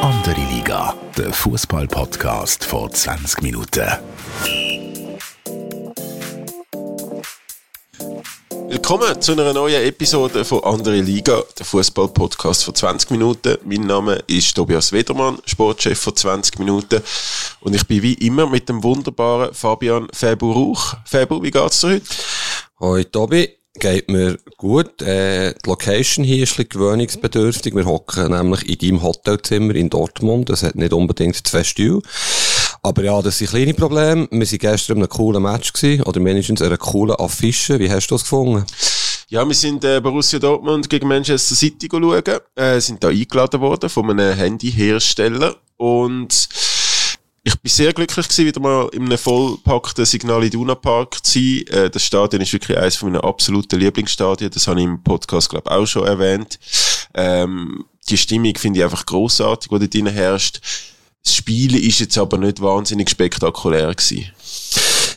Andere Liga, der Fußball-Podcast vor 20 Minuten. Willkommen zu einer neuen Episode von Andere Liga, der Fußball-Podcast von 20 Minuten. Mein Name ist Tobias Wedermann, Sportchef von 20 Minuten. Und ich bin wie immer mit dem wunderbaren Fabian Febu Rauch. Febu, wie geht's dir heute? Hoi Tobi, geht mir gut. Äh, die Location hier ist ein bisschen gewöhnungsbedürftig. Wir hocken nämlich in deinem Hotelzimmer in Dortmund. Das hat nicht unbedingt zwei Stühle. Aber ja, das sind kleine Probleme. Wir waren gestern in einem coolen Match gewesen, oder mindestens einer coolen Affische. Wie hast du das gefunden? Ja, wir sind äh, Borussia Dortmund gegen Manchester City schauen. Äh, sind da eingeladen worden von einem Handyhersteller. Und ich bin sehr glücklich gewesen, wieder mal in einem vollpackten Signal Iduna Park zu sein. Äh, das Stadion ist wirklich eines meiner absoluten Lieblingsstadien. Das habe ich im Podcast, glaube ich, auch schon erwähnt. Ähm, die Stimmung finde ich einfach großartig, die dort herrscht. Das Spiel ist jetzt aber nicht wahnsinnig spektakulär gewesen.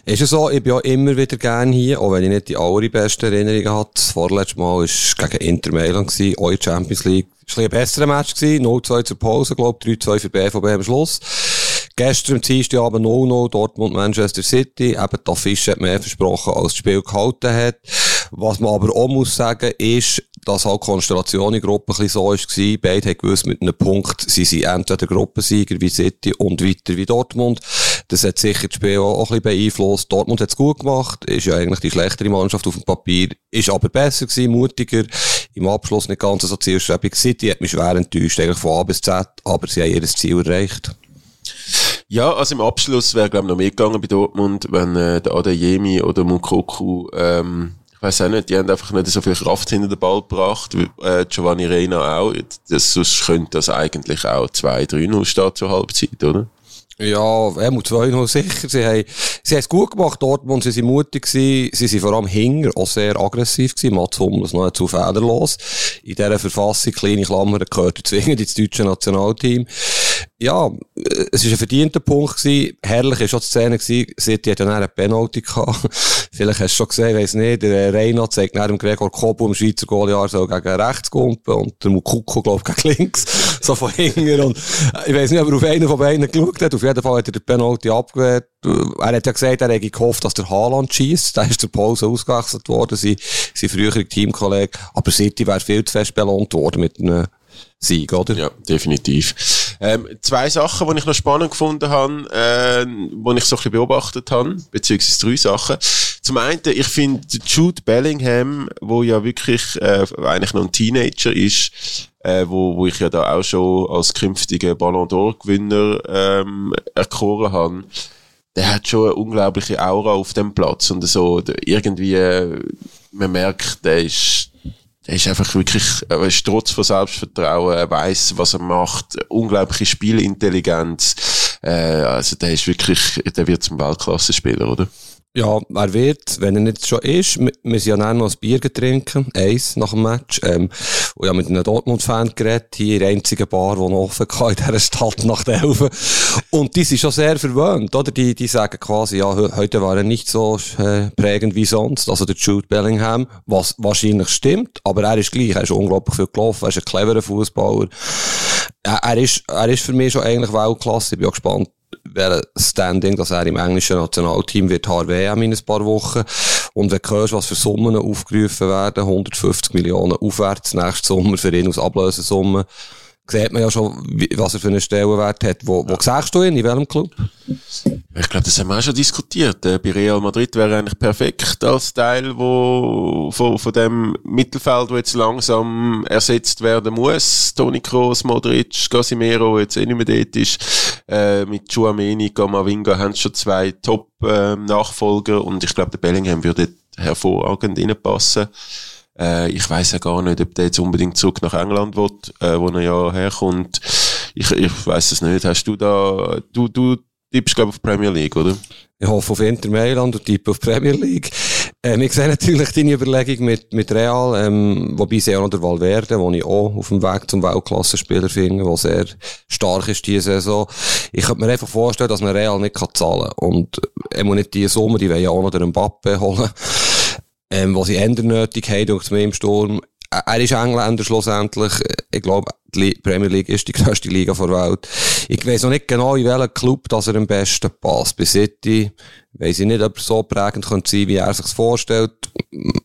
Ist es so, ich bin ja immer wieder gern hier, auch wenn ich nicht die allerbesten Erinnerungen hatte. Das vorletzte Mal war gegen Inter Mailand, eure Champions League. Es war ein besserer Match, gewesen, 0-2 zur Pause, glaube ich, 3-2 für BVB am Schluss. Gestern am Dienstagabend 0-0 Dortmund Manchester City. Eben die Affische hat mehr versprochen, als das Spiel gehalten hat. Was man aber auch muss sagen, ist, dass halt die Konstellation in der Gruppe ein bisschen so war. Beide haben gewusst, mit einem Punkt sind sie entweder Gruppensieger wie City und weiter wie Dortmund. Das hat sicher das Spiel auch ein bisschen beeinflusst. Dortmund hat es gut gemacht, ist ja eigentlich die schlechtere Mannschaft auf dem Papier, ist aber besser gewesen, mutiger, im Abschluss nicht ganz so zielstrebig. City hat mich schwer enttäuscht, eigentlich von A bis Z, aber sie haben ihr Ziel erreicht. Ja, also im Abschluss wäre, glaube ich, noch mehr gegangen bei Dortmund, wenn äh, der Adeyemi oder Mukoku, ähm, ich weiß auch nicht, die haben einfach nicht so viel Kraft hinter den Ball gebracht, äh, Giovanni Reina auch. Das, sonst könnte das eigentlich auch 2-3-0 stehen zur Halbzeit, oder? Ja, er muss 2 sicher. Sie haben, sie haben es gut gemacht, Dortmund, sie waren mutig gewesen, sie sind vor allem hinger auch sehr aggressiv gewesen, Mats Hummels noch zu federlos. In dieser Verfassung, kleine Klammer, gehört zwingend ins deutsche Nationalteam. Ja, es war ein verdienter Punkt gewesen. Herrlich war auch die Szene gewesen. City hat ja eine Penalty gehabt. Vielleicht hast du schon gesehen, weiss nicht. Der Reina zeigt nach dem Gregor Kobo im Schweizer Goaljahr so gegen rechts und der Mukuko, glaub ich, gegen links. So von hinten. Und ich weiss nicht, ob er auf einen von beiden geschaut hat. Auf jeden Fall hat er den Penalty abgewehrt. Er hat ja gesagt, er hätte gehofft, dass der Haaland schießt. Da ist der Pause ausgewechselt worden, sein, sein früherer Teamkollege. Aber City wäre viel zu fest belohnt worden mit einem Sieg, oder? Ja, definitiv. Ähm, zwei Sachen, die ich noch spannend gefunden habe, äh, ich so ein beobachtet habe, beziehungsweise drei Sachen. Zum einen, ich finde Jude Bellingham, wo ja wirklich äh, eigentlich noch ein Teenager ist, äh, wo, wo ich ja da auch schon als künftiger Ballon d'Or-Gewinner ähm, erkoren habe, der hat schon eine unglaubliche Aura auf dem Platz und so irgendwie, äh, man merkt, der ist er ist einfach wirklich, er ist trotz von Selbstvertrauen, er weiß, was er macht, unglaubliche Spielintelligenz. Äh, also der ist wirklich, der wird zum Weltklasse-Spieler, oder? Ja, er wird, wenn er nicht schon ist, wir, wir sind ja dann noch ein Bier getrinken, eins nach dem Match, ähm, und ja mit einem Dortmund-Fan geredet, hier in der einzigen Bar, die noch offen war in dieser Stadt nach der Elfen. Und die sind schon sehr verwöhnt, oder? Die, die sagen quasi, ja, heute war er nicht so äh, prägend wie sonst, also der Jude Bellingham, was wahrscheinlich stimmt, aber er ist gleich, er ist unglaublich viel gelaufen, er ist ein cleverer Fußballer. Er, er, ist, er ist für mich schon eigentlich Weltklasse, ich bin auch gespannt, wäre Standing, dass er im englischen Nationalteam wird HRWM in ein paar Wochen. Und wenn du hörst, was für Summen aufgerufen werden, 150 Millionen aufwärts nächsten Sommer für ihn aus Ablösesumme, sieht man ja schon, was er für einen Stellenwert hat. Wo, wo siehst du ihn? In welchem Club? Ich glaube, das haben wir auch schon diskutiert. Äh, bei Real Madrid wäre eigentlich perfekt als Teil wo, von, von dem Mittelfeld, wo jetzt langsam ersetzt werden muss. Toni Kroos, Modric, Casimiro, jetzt eh nicht mehr dort ist. Äh, mit Chouameni, Gamavinga haben schon zwei Top-Nachfolger äh, und ich glaube, der Bellingham würde hervorragend reinpassen. Äh, ich weiß ja gar nicht, ob der jetzt unbedingt zurück nach England will, äh, wo er ja herkommt. Ich, ich weiß es nicht. Hast du da, du, du tippst, glaube auf Premier League, oder? Ich hoffe auf Inter Mailand und tippe auf Premier League. Ähm, ich sehe natürlich deine Überlegung mit, mit Real, ähm, wobei sie auch noch der Valverde, den ich auch auf dem Weg zum Weltklassenspieler finde, der sehr stark ist diese Saison. Ich könnte mir einfach vorstellen, dass man Real nicht zahlen kann. Und äh, er muss nicht diese Summe, die wollen ja auch noch den Mbappe holen ähm, was sie ändern nötig haben, durch mir im Sturm. er ist Engländer schlussendlich. Ich glaube, die Premier League ist die grösste Liga der Welt. Ich weiß noch nicht genau, in welchem Club dass er am besten passt. Bei City weiss ich nicht, ob er so prägend könnte sein, wie er sich vorstellt.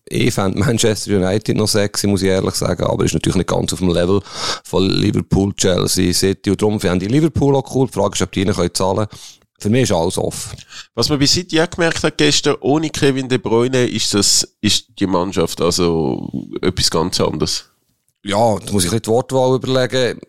Ich fände Manchester United noch sexy, muss ich ehrlich sagen, aber ist natürlich nicht ganz auf dem Level von Liverpool, Chelsea, City und darum finde ich Liverpool auch cool. Die Frage ist, ob die ihnen zahlen können. Für mich ist alles offen. Was man bei City auch gemerkt hat gestern, ohne Kevin De Bruyne ist das, ist die Mannschaft also etwas ganz anderes. Ja, da muss ich ein die Wortwahl überlegen.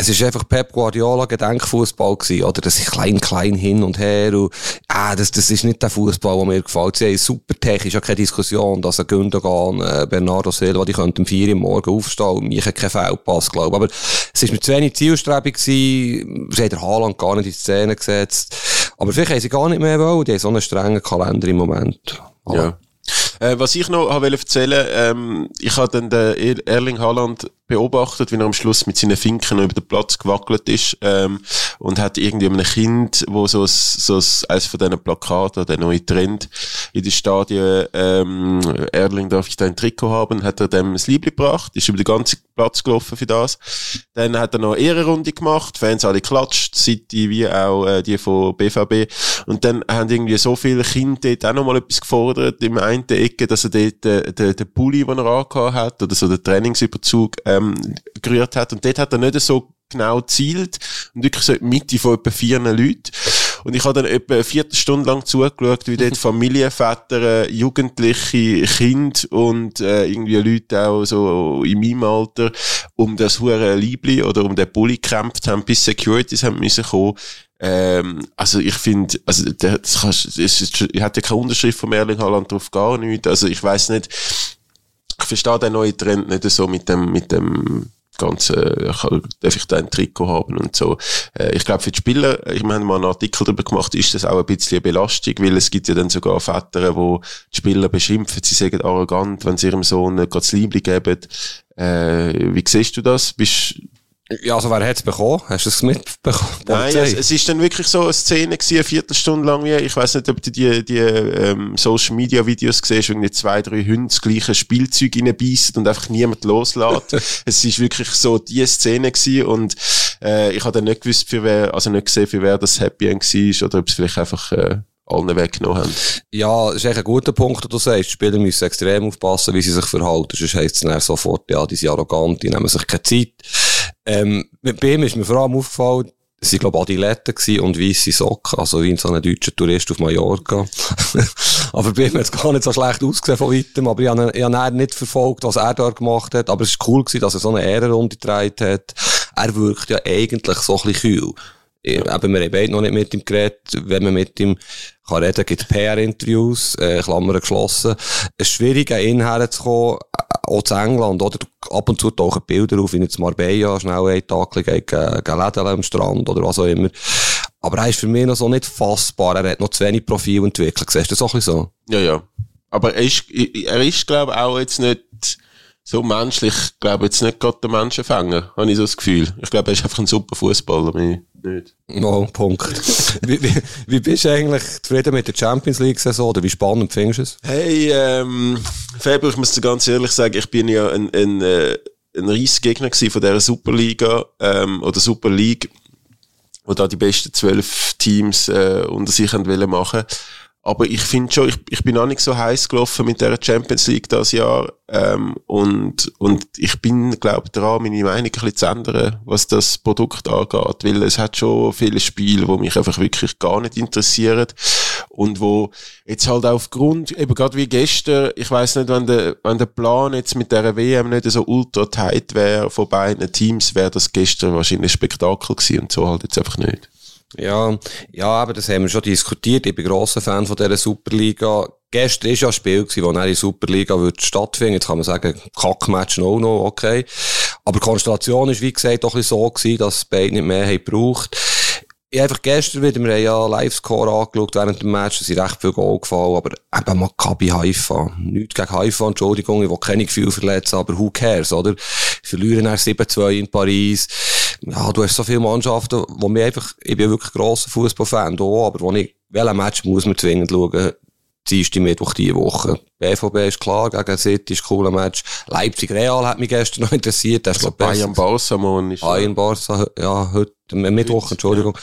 Es ist einfach Pep Guardiola Gedenkfußball gewesen, oder? Das ist klein, klein hin und her und, ah, das, das ist nicht der Fußball, der mir gefällt. Sie haben super Tech, ist ja keine Diskussion, dass ein Gündogan, äh, Bernardo Silva, die könnten um vier Uhr morgen aufstehen und mich hat keinen Feldpass, glaube Aber es ist mit zu wenig Zielstrebung gewesen. Sie haben der Haaland gar nicht in die Szene gesetzt. Aber vielleicht haben sie gar nicht mehr wollen. Die haben so einen strengen Kalender im Moment. Ja. Äh, was ich noch wollte erzählen, ähm, ich habe dann den Erling Haaland beobachtet, wie er am Schluss mit seinen Finken über den Platz gewackelt ist ähm, und hat irgendwie einem Kind, wo so, so eines von diesen Plakaten, der neue Trend in den Stadien, ähm, Erling darf ich da ein Trikot haben, hat er dem das Liebling gebracht, ist über den ganzen Platz gelaufen für das. Dann hat er noch eine Ehrenrunde gemacht, Fans alle klatscht, City wie auch äh, die von BVB und dann haben irgendwie so viele Kinder dort auch noch mal etwas gefordert im einen Ecke, dass er dort äh, den, den Pulli, den er angehabt hat oder so den Trainingsüberzug äh, ähm, gerührt hat. Und dort hat er nicht so genau gezielt und wirklich so in die Mitte von etwa vier Leuten. Und ich habe dann etwa eine Viertelstunde lang zugeschaut, wie dort Familienväter, äh, Jugendliche, Kind und äh, irgendwie Leute auch so in meinem Alter um das hure Liebli oder um den Bulli gekämpft haben, bis Securities haben müssen kommen. Ähm, also ich finde, also das kannst, das ist, ich hatte ja keine Unterschrift von Erling Haaland drauf gar nicht. Also ich weiß nicht, ich verstehe den neuen Trend nicht so mit dem, mit dem ganzen, darf ich da ein Trikot haben und so. Äh, ich glaube, für die Spieler, ich meine, mal einen Artikel darüber gemacht, ist das auch ein bisschen eine Belastung, weil es gibt ja dann sogar Väter, wo die Spieler beschimpfen, sie sagen arrogant, wenn sie ihrem Sohn gerade das Liebling geben. Äh, wie siehst du das? Bist, ja, also wer hat es bekommen? Hast du es mitbekommen? Nein, es, es ist dann wirklich so eine Szene gewesen, eine Viertelstunde lang wie, ich weiß nicht, ob du die, die ähm, Social Media Videos siehst, wo irgendwie zwei, drei Hunde das gleiche Spielzeug reinbeissen und einfach niemand loslässt. es ist wirklich so die Szene gewesen und äh, ich habe dann nicht gewusst, für wer, also nicht gesehen, für wer das Happy End war oder ob es vielleicht einfach äh, allen weggenommen haben. Ja, das ist eigentlich ein guter Punkt, den du sagst. Die Spieler müssen extrem aufpassen, wie sie sich verhalten. Sonst heisst es dann sofort, ja, die sind arrogant, die nehmen sich keine Zeit. Ähm, bei ihm ist mir vor allem aufgefallen, es waren, glaube Adiletten und weisse Socken, also wie so ein deutscher Tourist auf Mallorca. aber bei ihm hat es gar nicht so schlecht ausgesehen von weitem, aber ich habe, ich habe nicht verfolgt, was er da gemacht hat, aber es war cool gewesen, dass er so eine Ehrenrunde getragen hat. Er wirkt ja eigentlich so ein bisschen kühl. Eben, wir haben noch nicht mit ihm geredet. Wenn man mit ihm kann reden, gibt es PR-Interviews, äh, Klammern geschlossen. Es ist schwierig, an ihn herzukommen, auch zu England, oder? Ab und zu tauchen Bilder auf, wie jetzt Marbella schnell einen Tag geht, gegen Läden am Strand oder was auch immer. Aber er ist für mich noch so nicht fassbar. Er hat noch zu wenig Profil entwickelt. Siehst du das auch ein so? Ja, ja. Aber er ist, er ist, glaube ich, auch jetzt nicht, so menschlich, glaube jetzt nicht gerade der Menschenfänger, habe ich so das Gefühl. Ich glaube, er ist einfach ein super Fußballer, nicht. No, Punkt. wie, wie, wie bist du eigentlich zufrieden mit der Champions League-Saison oder wie spannend findest du es? Hey, ähm, Fabio, ich muss dir ganz ehrlich sagen, ich bin ja ein, ein, äh, ein riesiger Gegner von dieser Superliga ähm, oder Super League, wo da die besten zwölf Teams äh, unter sich machen wollten. Aber ich finde schon, ich, ich bin auch nicht so heiß gelaufen mit der Champions League das Jahr. Ähm, und, und ich bin, glaube dran, meine Meinung ein bisschen zu ändern, was das Produkt angeht. Weil es hat schon viele Spiele, die mich einfach wirklich gar nicht interessieren. Und wo jetzt halt aufgrund, eben gerade wie gestern, ich weiß nicht, wenn der, wenn der Plan jetzt mit der WM nicht so ultra tight wäre von beiden Teams, wäre das gestern wahrscheinlich ein Spektakel gewesen und so halt jetzt einfach nicht. Ja, ja, aber das haben wir schon diskutiert. Ich bin grosser Fan von dieser Superliga. Gestern war ja ein Spiel, gewesen, wo die Superliga wird stattfinden. Jetzt kann man sagen, Kackmatch no, no, okay. Aber die Konstellation ist, wie gesagt, doch so gewesen, dass beide nicht mehr haben gebraucht. Ich habe einfach gestern wieder, wir haben ja Live-Score angeschaut während dem Match, da sind recht viel Goal gefallen, aber eben Maccabi Haifa. Nichts gegen Haifa, Entschuldigung, ich will keine Gefühle verletzen, aber who cares, oder? Verlieren nach 7-2 in Paris ja, du hast so viele Mannschaften, wo mir einfach, ich bin wirklich grosser Fußballfan da, aber wo ich, welches Match muss man zwingend schauen? Dienstag, Mittwoch diese Woche. BVB ist klar, gegen City ist ein cooler Match. Leipzig Real hat mich gestern noch interessiert. Das also Bayern Barca morgen ist. Bayern Barca, ja, heute, Mittwoch, Entschuldigung. Ja.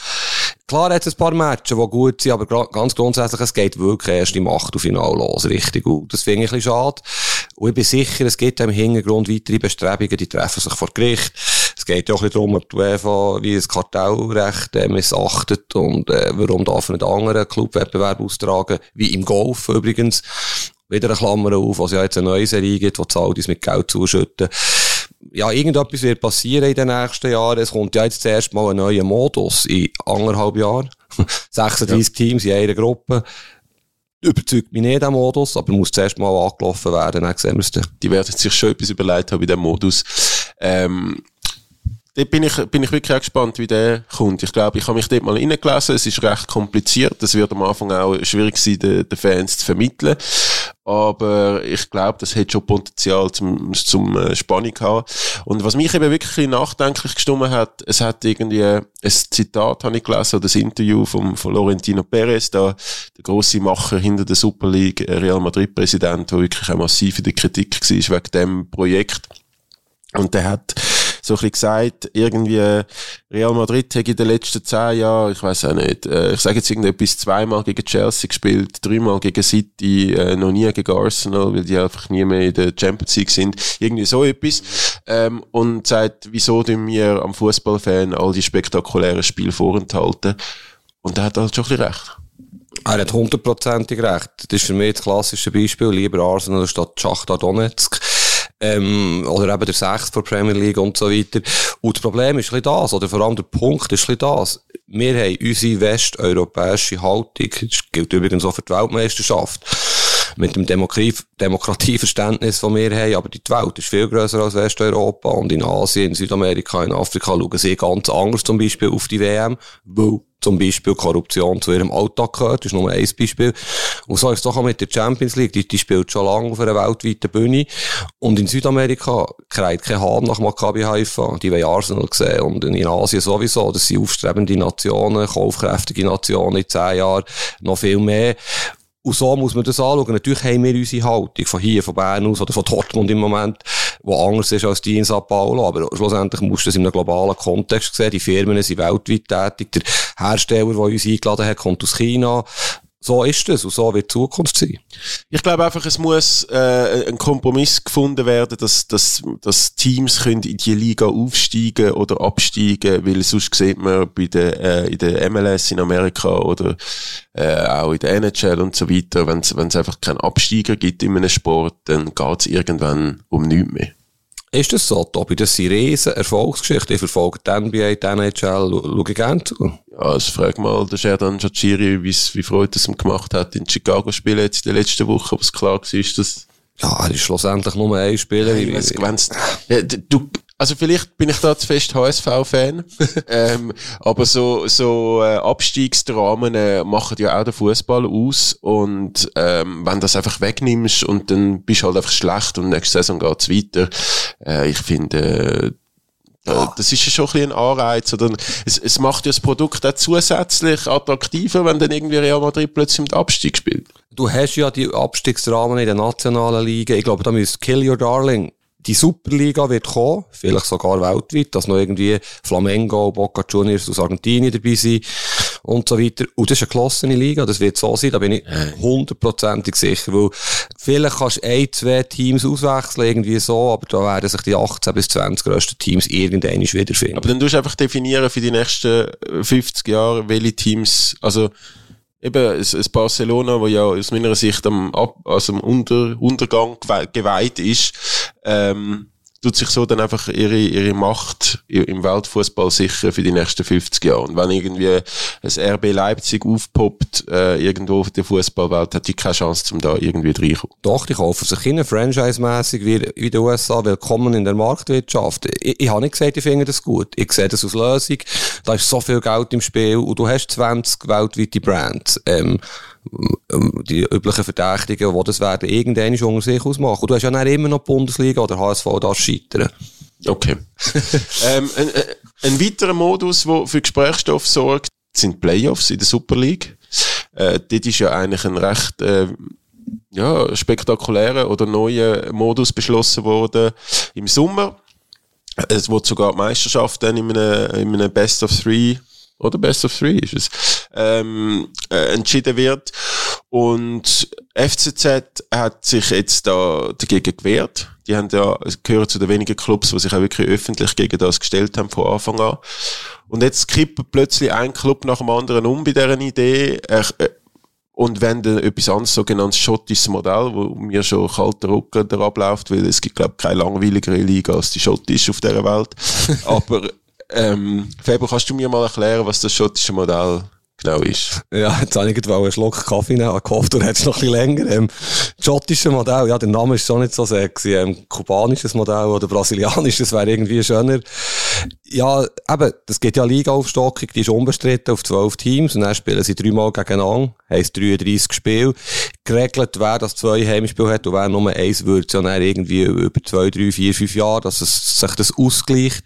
Klar hat es ein paar Matches, die gut sind, aber ganz grundsätzlich, es geht wirklich erst im Achtelfinale los, richtig gut. Das finde ich ein bisschen schade. Und ich bin sicher, es gibt im Hintergrund weitere Bestrebungen, die treffen sich vor Gericht. Es geht ja auch ein bisschen darum, ob die UEFA wie das Kartellrecht äh, missachtet und äh, warum darf nicht andere Clubwettbewerb austragen, wie im Golf übrigens. Wieder eine Klammer auf, was ja jetzt eine neue Serie gibt, die die Saudis mit Geld zuschütten ja, irgendetwas wird passieren in den nächsten Jahren. Es kommt ja jetzt zuerst mal ein neuer Modus in anderthalb Jahren. 36 ja. Teams in einer Gruppe. Überzeugt mich nicht, der Modus, aber muss zuerst mal angelaufen werden, dann sehen wir es dann. Die werden sich schon etwas überlegt haben in diesem Modus. Ähm, dort bin ich, bin ich wirklich auch gespannt, wie der kommt. Ich glaube, ich habe mich dort mal reingelesen. Es ist recht kompliziert. Es wird am Anfang auch schwierig sein, den, den Fans zu vermitteln. Aber ich glaube, das hat schon Potenzial zum, zum äh, Spannung haben. Und was mich eben wirklich nachdenklich gestimmt hat, es hat irgendwie ein Zitat, habe ich gelesen, oder das Interview vom, von Laurentino Perez, da, der grosse Macher hinter der Super League, äh, Real Madrid Präsident, der wirklich auch massiv in der Kritik war wegen dem Projekt. Und der hat so ein bisschen gesagt, irgendwie Real Madrid hat in den letzten zehn Jahren, ich weiß auch nicht, äh, ich sage jetzt irgendetwas, zweimal gegen Chelsea gespielt, dreimal gegen City, äh, noch nie gegen Arsenal, weil die einfach nie mehr in der Champions League sind, irgendwie so etwas. Ähm, und sagt, wieso tun wir am Fußballfan all die spektakulären Spiele vorenthalten? Und er hat halt schon ein bisschen recht. Er hat hundertprozentig recht. Das ist für mich das klassische Beispiel. Lieber Arsenal statt Schachtar Donetsk ähm, oder eben der Sechste der Premier League und so weiter. Und das Problem ist ein das, oder vor allem der Punkt ist ein das. Wir haben unsere westeuropäische Haltung, das gilt übrigens auch für die Weltmeisterschaft, mit dem Demokratie Demokratieverständnis, das wir haben, aber die Welt ist viel grösser als Westeuropa und in Asien, in Südamerika, in Afrika schauen sie ganz anders zum Beispiel auf die WM, weil zum Beispiel Korruption zu ihrem Alltag gehört. Das ist nur ein Beispiel. Und so ist es doch auch mit der Champions League. Die, die spielt schon lange auf einer weltweiten Bühne. Und in Südamerika kreit kein Hahn nach Maccabi Haifa. Die wollen Arsenal sehen. Und in Asien sowieso. Das sind aufstrebende Nationen, kaufkräftige Nationen in zehn Jahren. Noch viel mehr. Und so muss man das anschauen. Natürlich haben wir unsere Haltung von hier, von Bern aus oder von Dortmund im Moment, die anders ist als die in Sao Paulo. Aber schlussendlich musst du das in einem globalen Kontext sehen. Die Firmen sind weltweit tätig. Der Hersteller, der uns eingeladen hat, kommt aus China so ist es und so wird die Zukunft sein. Ich glaube einfach, es muss äh, ein Kompromiss gefunden werden, dass, dass, dass Teams können in die Liga aufsteigen oder absteigen, weil sonst sieht man bei der, äh, in der MLS in Amerika oder äh, auch in der NHL und so weiter, wenn es einfach keinen Absteiger gibt in einem Sport, dann geht es irgendwann um nichts mehr. Ist das so, Tobi? Das sind riesen Erfolgsgeschichten. Ich verfolge die NBA, die NHL, schaue gerne zu. Ja, also frag mal den Sherdan Jachiri, wie Freude es ihm gemacht hat in Chicago spielen jetzt in der letzten Woche, es klar war, dass... Ja, er ist schlussendlich nur ein Spieler. Ich weiss, wenn's, ja, du, also vielleicht bin ich da zu fest HSV-Fan, ähm, aber so so äh, Abstiegsdramen äh, machen ja auch den Fußball aus und ähm, wenn das einfach wegnimmst und dann bist du halt einfach schlecht und nächste Saison geht's weiter. Äh, ich finde äh, ja. Das ist ja schon ein, bisschen ein Anreiz. Oder es, es macht ja das Produkt auch zusätzlich attraktiver, wenn dann irgendwie Real Madrid plötzlich mit Abstieg spielt. Du hast ja die Abstiegsrahmen in der nationalen Liga. Ich glaube, da müsst Kill Your Darling die Superliga wird kommen, vielleicht sogar weltweit, dass noch irgendwie Flamengo, Boca Juniors aus Argentinien dabei sind und so weiter. Und das ist eine geschlossene Liga, das wird so sein, da bin ich hundertprozentig sicher, weil vielleicht kannst du ein, zwei Teams auswechseln, irgendwie so, aber da werden sich die 18 bis 20 grössten Teams irgendwann wiederfinden. Aber dann tust du einfach definieren für die nächsten 50 Jahre, welche Teams, also eben ein, ein Barcelona, wo ja aus meiner Sicht am, Ab also am Unter Untergang geweiht ist, ähm, tut sich so dann einfach ihre, ihre Macht im Weltfußball sicher für die nächsten 50 Jahre. Und wenn irgendwie ein RB Leipzig aufpoppt, äh, irgendwo auf der Fußballwelt, hat die keine Chance, zum da irgendwie reinkommen. Doch, ich hoffe sich hin, franchise-mässig wie, wie die USA, willkommen in der Marktwirtschaft. Ich, ich habe nicht gesagt, ich finde das gut. Ich sehe das als Lösung. Da ist so viel Geld im Spiel und du hast 20 weltweite Brands. Ähm, die üblichen Verdächtigen, die das werden irgendwann unter sich ausmachen. Und du hast ja dann immer noch die Bundesliga oder HSV da scheitern. Okay. ähm, ein, ein weiterer Modus, der für Gesprächsstoff sorgt, sind Playoffs in der Super League. äh, dort ist ja eigentlich ein recht, äh, ja, spektakulärer oder neuer Modus beschlossen worden im Sommer. Es wurde sogar die Meisterschaft dann in einem, in einem Best of Three oder Best of Three ist es, ähm, äh, entschieden wird. Und FCZ hat sich jetzt da dagegen gewehrt. Die haben ja, gehören zu den wenigen Clubs, die sich auch wirklich öffentlich gegen das gestellt haben von Anfang an. Und jetzt kippt plötzlich ein Club nach dem anderen um bei dieser Idee. Äh, und wenn dann etwas anderes, sogenanntes schottisches Modell, wo mir schon kalter Rücken da abläuft, weil es gibt, glaube ich, keine langweiligere Liga als die schottische auf dieser Welt. Aber, ähm, Fabio, kannst du mir mal erklären, was das schottische Modell genau ist. Ja, jetzt habe ich gerade einen Schluck Kaffee nehmen, gehofft, du hättest noch ein bisschen länger. Ähm, schottische Modell, ja, der Name ist so nicht so sexy. Ähm, kubanisches Modell oder brasilianisches wäre irgendwie schöner. Ja, eben, das geht ja Liga-Aufstockung, die ist unbestritten auf zwölf Teams und dann spielen sie dreimal gegeneinander, heisst 33 Spiele. Geregelt, wer das zwei Heimspiele hat und wer nur eins wird, ja irgendwie über zwei, drei, vier, fünf Jahre, dass es sich das ausgleicht.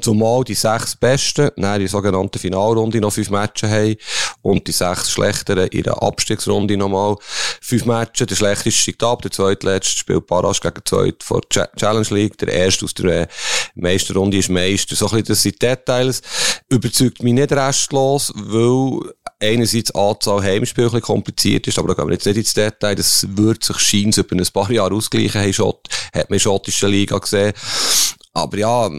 Zumal die sechs Besten, dann die sogenannte Finalrunde noch fünf Matches haben und die sechs Schlechteren in der Abstiegsrunde nochmal fünf Matches. Der schlechteste steigt ab, der zweitletzte spielt Parasch gegen den zweiten vor Challenge League, der erste aus der äh, Meisterrunde ist Meister. So ein bisschen, das sind Details. Überzeugt mich nicht restlos, weil einerseits Anzahl Heimspiele ein bisschen kompliziert ist, aber da gehen wir jetzt nicht ins Detail. Das wird sich scheint über ein paar Jahre ausgleichen, hat man in der schottischen Liga gesehen. Aber ja,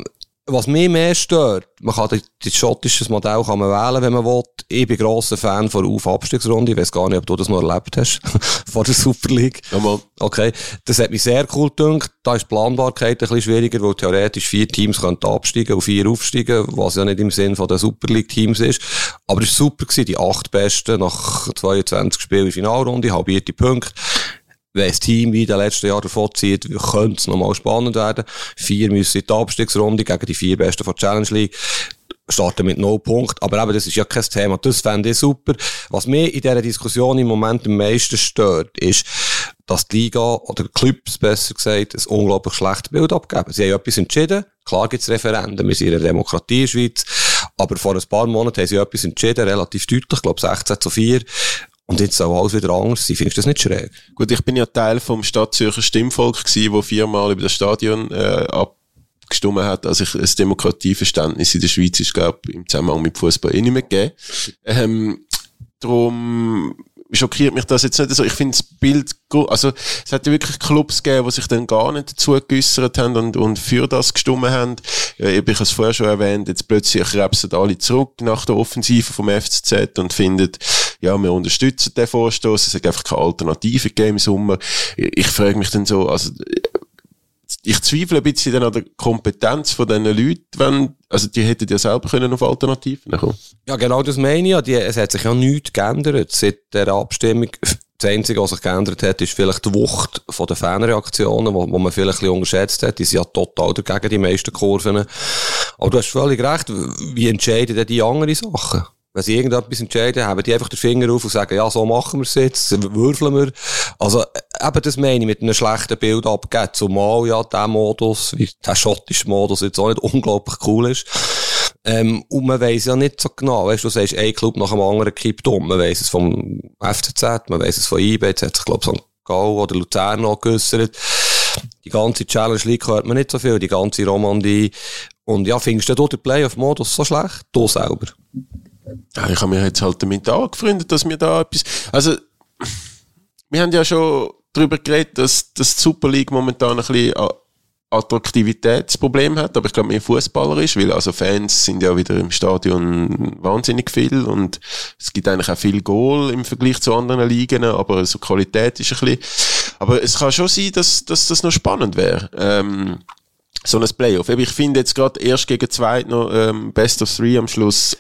was mich mehr stört, man kann das schottische Modell kann man wählen, wenn man will. Ich bin grosser Fan von Auf-Abstiegsrunde. Ich weiß gar nicht, ob du das noch erlebt hast. vor der Super League. Ja. Okay. Das hat mich sehr cool gedacht. Da ist die Planbarkeit ein bisschen schwieriger, weil theoretisch vier Teams könnten absteigen und vier aufsteigen, was ja nicht im Sinn von der Super League Teams ist. Aber es war super gewesen. Die acht Besten nach 22 Spielen in Finalrunde, halbierte Punkte wenn das Team wie in den letzten Jahren davon zieht, könnte es nochmal spannend werden. Vier müssen in die Abstiegsrunde gegen die vier Besten von Challenge League starten mit null Punkt. Aber eben, das ist ja kein Thema. Das fände ich super. Was mir in dieser Diskussion im Moment am meisten stört, ist, dass die Liga, oder Clubs besser gesagt, ein unglaublich schlechtes Bild abgeben. Sie haben etwas entschieden. Klar gibt es Referenden. Wir sind in einer Demokratie in der Schweiz. Aber vor ein paar Monaten haben sie etwas entschieden, relativ deutlich, ich glaube 16 zu 4. Und jetzt soll alles wieder anders sein. Findest du das nicht schräg? Gut, ich bin ja Teil vom Stadtzürcher Stimmvolk gewesen, wo viermal über das Stadion äh, abgestimmt hat. Also ich, ein Demokratieverständnis in der Schweiz ist, glaube ich, im Zusammenhang mit Fußball eh nicht mehr gegeben. Ähm, Darum schockiert mich das jetzt nicht so. Ich finde das Bild gut. Also, es hat ja wirklich Clubs gegeben, die sich dann gar nicht dazu geäussert haben und, und für das gestimmt haben. Ja, ich habe es vorher schon erwähnt, jetzt plötzlich krebsen alle zurück nach der Offensive vom FCZ und finden, ja, wir unterstützen den Vorstoß. Es hat einfach keine Alternative gegeben im Sommer. Ich, ich frage mich dann so, also, ich zweifle ein bisschen dann an der Kompetenz von diesen Leuten, wenn, also die hätten ja selber können auf Alternativen kommen. Ja, genau das meine ich. Die, es hat sich ja nichts geändert seit der Abstimmung. Das Einzige, was sich geändert hat, ist vielleicht die Wucht von den Fanreaktionen, wo man vielleicht ein bisschen unterschätzt hat. Die sind ja total dagegen, die meisten Kurven. Aber du hast völlig recht. Wie entscheiden denn die anderen Sachen? Wenn sie irgendetwas entscheiden, haben die einfach den Finger auf und sagen, ja, so machen wir es jetzt, würfeln wir. Also, eben das meine ich mit einem schlechten Bild abgeben, zumal ja der Modus, wie der schottische Modus jetzt auch nicht unglaublich cool ist. Ähm, und man weiss ja nicht so genau, weißt du, du sagst, ein Club nach dem anderen kippt um. Man weiss es vom FCZ, man weiss es von IB, jetzt hat sich, glaube ich, St. Gallen oder Luzern noch geäussert. Die ganze Challenge League hört man nicht so viel, die ganze Romandie. Und ja, findest du den Playoff-Modus so schlecht? Du selber? Ja, ich habe mir jetzt halt damit angefreundet, dass wir da etwas, also, wir haben ja schon darüber geredet, dass, dass die Super League momentan ein bisschen Attraktivitätsproblem hat, aber ich glaube mehr Fußballer ist, weil also Fans sind ja wieder im Stadion wahnsinnig viel und es gibt eigentlich auch viel Goal im Vergleich zu anderen Ligen, aber so Qualität ist ein bisschen, aber es kann schon sein, dass, dass das noch spannend wäre. Ähm, so ein Playoff. Ich finde jetzt gerade erst gegen zwei noch ähm, Best of Three am Schluss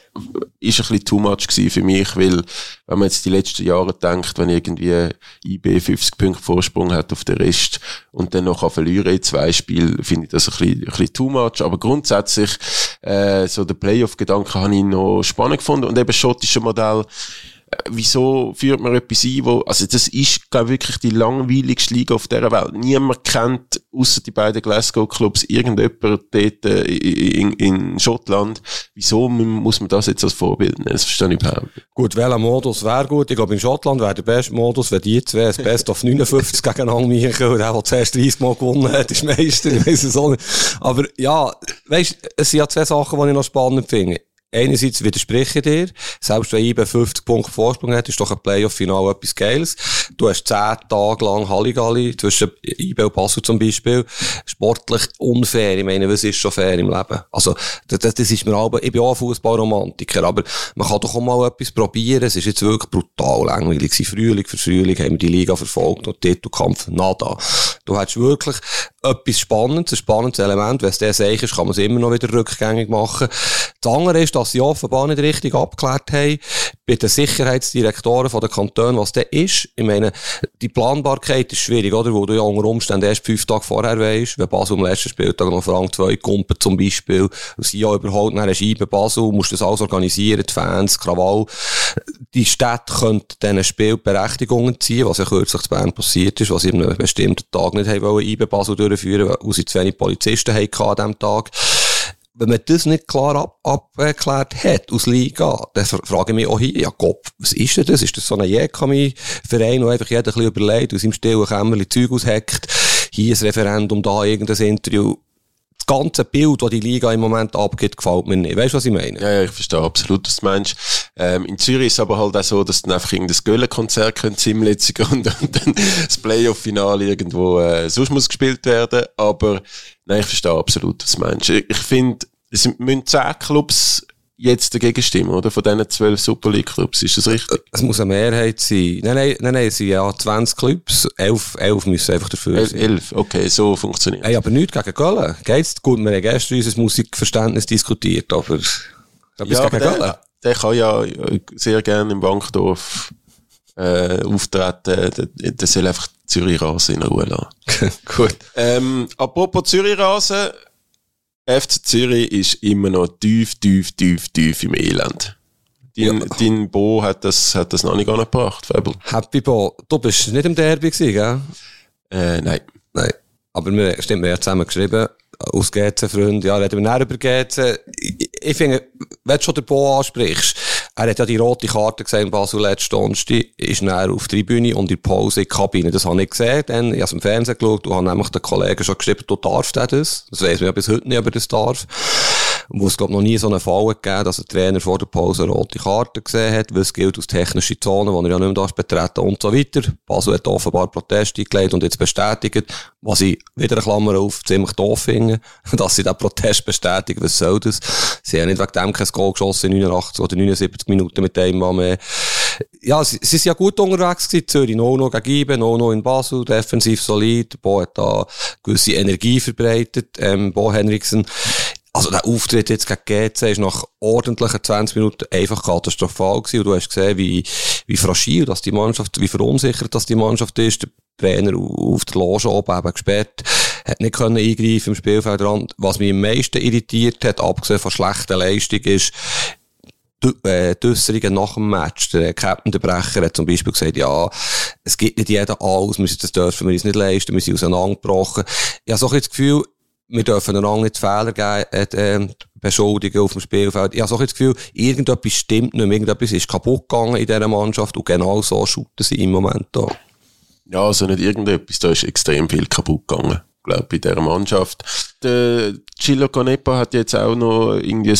ist ein bisschen too much gewesen für mich, weil wenn man jetzt die letzten Jahre denkt, wenn irgendwie IB 50 Punkte Vorsprung hat auf den Rest und dann noch verlieren in zwei Spielen, finde ich das ein bisschen, ein bisschen too much. Aber grundsätzlich äh, so der Playoff-Gedanke habe ich noch spannend gefunden und eben schottische Modell wieso führt man etwas ein, wo, also das ist, glaube ich, wirklich die langweiligste Liga auf dieser Welt. Niemand kennt außer die beiden Glasgow-Clubs, irgendjemand dort äh, in, in Schottland. Wieso muss man das jetzt als Vorbild nehmen? Das verstehe ich überhaupt. Gut, welcher Modus wäre gut? Ich glaube, in Schottland wäre der beste Modus, wenn die zwei das Best of 59 gegeneinander machen und der, der zuerst 30 Mal gewonnen hat, ist Meister. Ich weiss es auch nicht. Aber ja, weißt, es sind ja zwei Sachen, die ich noch spannend finde einerseits widerspreche ich dir. Selbst wenn IBE 50 Punkte Vorsprung hat, ist doch ein Playoff-Final etwas Geiles. Du hast 10 Tage lang Halligalli zwischen IBE und Basel zum Beispiel. Sportlich unfair. Ich meine, was ist schon fair im Leben? Also, das, das ist mir aber, ich bin auch Fußballromantiker, aber man kann doch auch mal etwas probieren. Es ist jetzt wirklich brutal langweilig. Frühling für Frühling haben wir die Liga verfolgt und Titelkampf nada. Du hättest wirklich etwas Spannendes, ein spannendes Element. Wenn es der sicher ist, kann man es immer noch wieder rückgängig machen. Das andere ist, dass sie offenbar nicht richtig abgeklärt haben bei den Sicherheitsdirektoren von den Kantonen, was das ist. Ich meine, die Planbarkeit ist schwierig, oder? Wo du ja unter Umständen erst fünf Tage vorher weisst, wenn Basel am letzten Spieltag noch Frank 2 Kumpen zum Beispiel, sie ja überholt nach einer Scheibe Basel, musst das alles organisieren, die Fans, Krawall. Die Städte können diesen Spielberechtigungen ziehen, was ja kürzlich zu Bern passiert ist, was sie einen bestimmten Tag nicht haben wollen, Basel durchführen, weil sie zu wenig Polizisten hatten an diesem Tag wenn man das nicht klar ab, abgeklärt hat aus Liga, dann frage ich mich auch hier, ja Gott, was ist denn das? Ist das so ein Jekami-Verein, wo einfach jeder ein bisschen überlegt, aus seinem stillen Kämmerchen Zeug ausheckt, hier ein Referendum, da irgendein Interview, das ganze Bild, das die Liga im Moment abgibt, gefällt mir nicht. Weißt du, was ich meine? Ja, ja, ich verstehe absolut, was du meinst. Ähm, in Zürich ist es aber halt auch so, dass dann einfach irgendein Göllenkonzert könnte und, und dann das Playoff-Finale irgendwo äh, sonst muss gespielt werden. Aber nein, ich verstehe absolut, was du meinst. Ich, ich finde, es müssen zehn Clubs jetzt dagegen stimmen, oder? Von diesen zwölf Super League Clubs. Ist das richtig? Es muss eine Mehrheit sein. Nein, nein, nein, nein es sind ja 20 Clubs. Elf, elf müssen einfach dafür elf, sein. Elf, okay, so funktioniert Hey, aber nichts gegen Köln. Geht's? Gut, wir haben gestern unser Musikverständnis diskutiert, aber, aber ja, gegen Köln. Der, der kann ja sehr gerne im Bankdorf äh, auftreten. Der, der soll einfach Zürich Rasen in Ruhe lassen. Gut. Ähm, apropos Zürich Rasen, FC Zürich ist immer noch tief, tief, tief, tief im Elend. Dein, ja. dein Bo hat das, hat das noch nicht angebracht, Fabel. Happy Bo. Du bist nicht im Derby gewesen, gell? Äh, nein. Nein. Aber wir, stimmt, wir haben zusammen geschrieben, aus GC-Freund, ja, reden wir näher über GC. Ich, ich finde, wenn du schon den Bo ansprichst, er hat ja die rote Karte gesehen Basel letzten Donnerstag, ist näher auf der Bühne und in der Pause in die Kabine. Das habe ich gesehen, dann, ich habe im Fernsehen geschaut und habe nämlich den Kollegen schon geschrieben, du darfst das. Das weiss man ja bis heute nicht, ob er das darf. Wo es, glaube noch nie so einen Fall gegeben dass ein Trainer vor der Pause eine rote Karte gesehen hat, was gilt aus technische Zone, die er ja nicht mehr betreten und so weiter. Basel hat offenbar Protest eingelegt und jetzt bestätigt, was ich wieder eine Klammer auf ziemlich doof finde, dass sie den Protest bestätigen. Was soll das? Sie haben nicht wegen dem kein Goal geschossen in 89 oder 79 Minuten mit dem Mann mehr. Ja, sie, sie sind ja gut unterwegs gewesen. Zürich noch noch gegen Ibe, noch noch in Basel, defensiv solid. Bo hat da gewisse Energie verbreitet, ähm, Bo Henriksen. Also der Auftritt jetzt gegen GC ist nach ordentlichen 20 Minuten einfach katastrophal gewesen. Und du hast gesehen, wie, wie fragil dass die Mannschaft, wie verunsichert dass die Mannschaft ist. Der Trainer auf der Loge oben eben gesperrt, hat nicht können eingreifen im Spielfeldrand. Was mich am meisten irritiert hat, abgesehen von schlechter Leistung, ist, die, äh, Äußerungen nach dem Match. Der Captain der Brecher hat zum Beispiel gesagt, ja, es gibt nicht jeder alles, das dürfen wir uns nicht leisten, wir sind auseinandergebrochen. Ich habe so ein das Gefühl, wir dürfen einander nicht Fehler geben, äh, äh, beschuldigen auf dem Spielfeld. Ich habe so das Gefühl, irgendetwas stimmt nicht mehr, irgendetwas ist kaputt gegangen in dieser Mannschaft und genau so shooten sie im Moment da. Ja, also nicht irgendetwas, da ist extrem viel kaputt gegangen, glaube ich, in dieser Mannschaft. Der Chilo Canepa hat jetzt auch noch irgendwie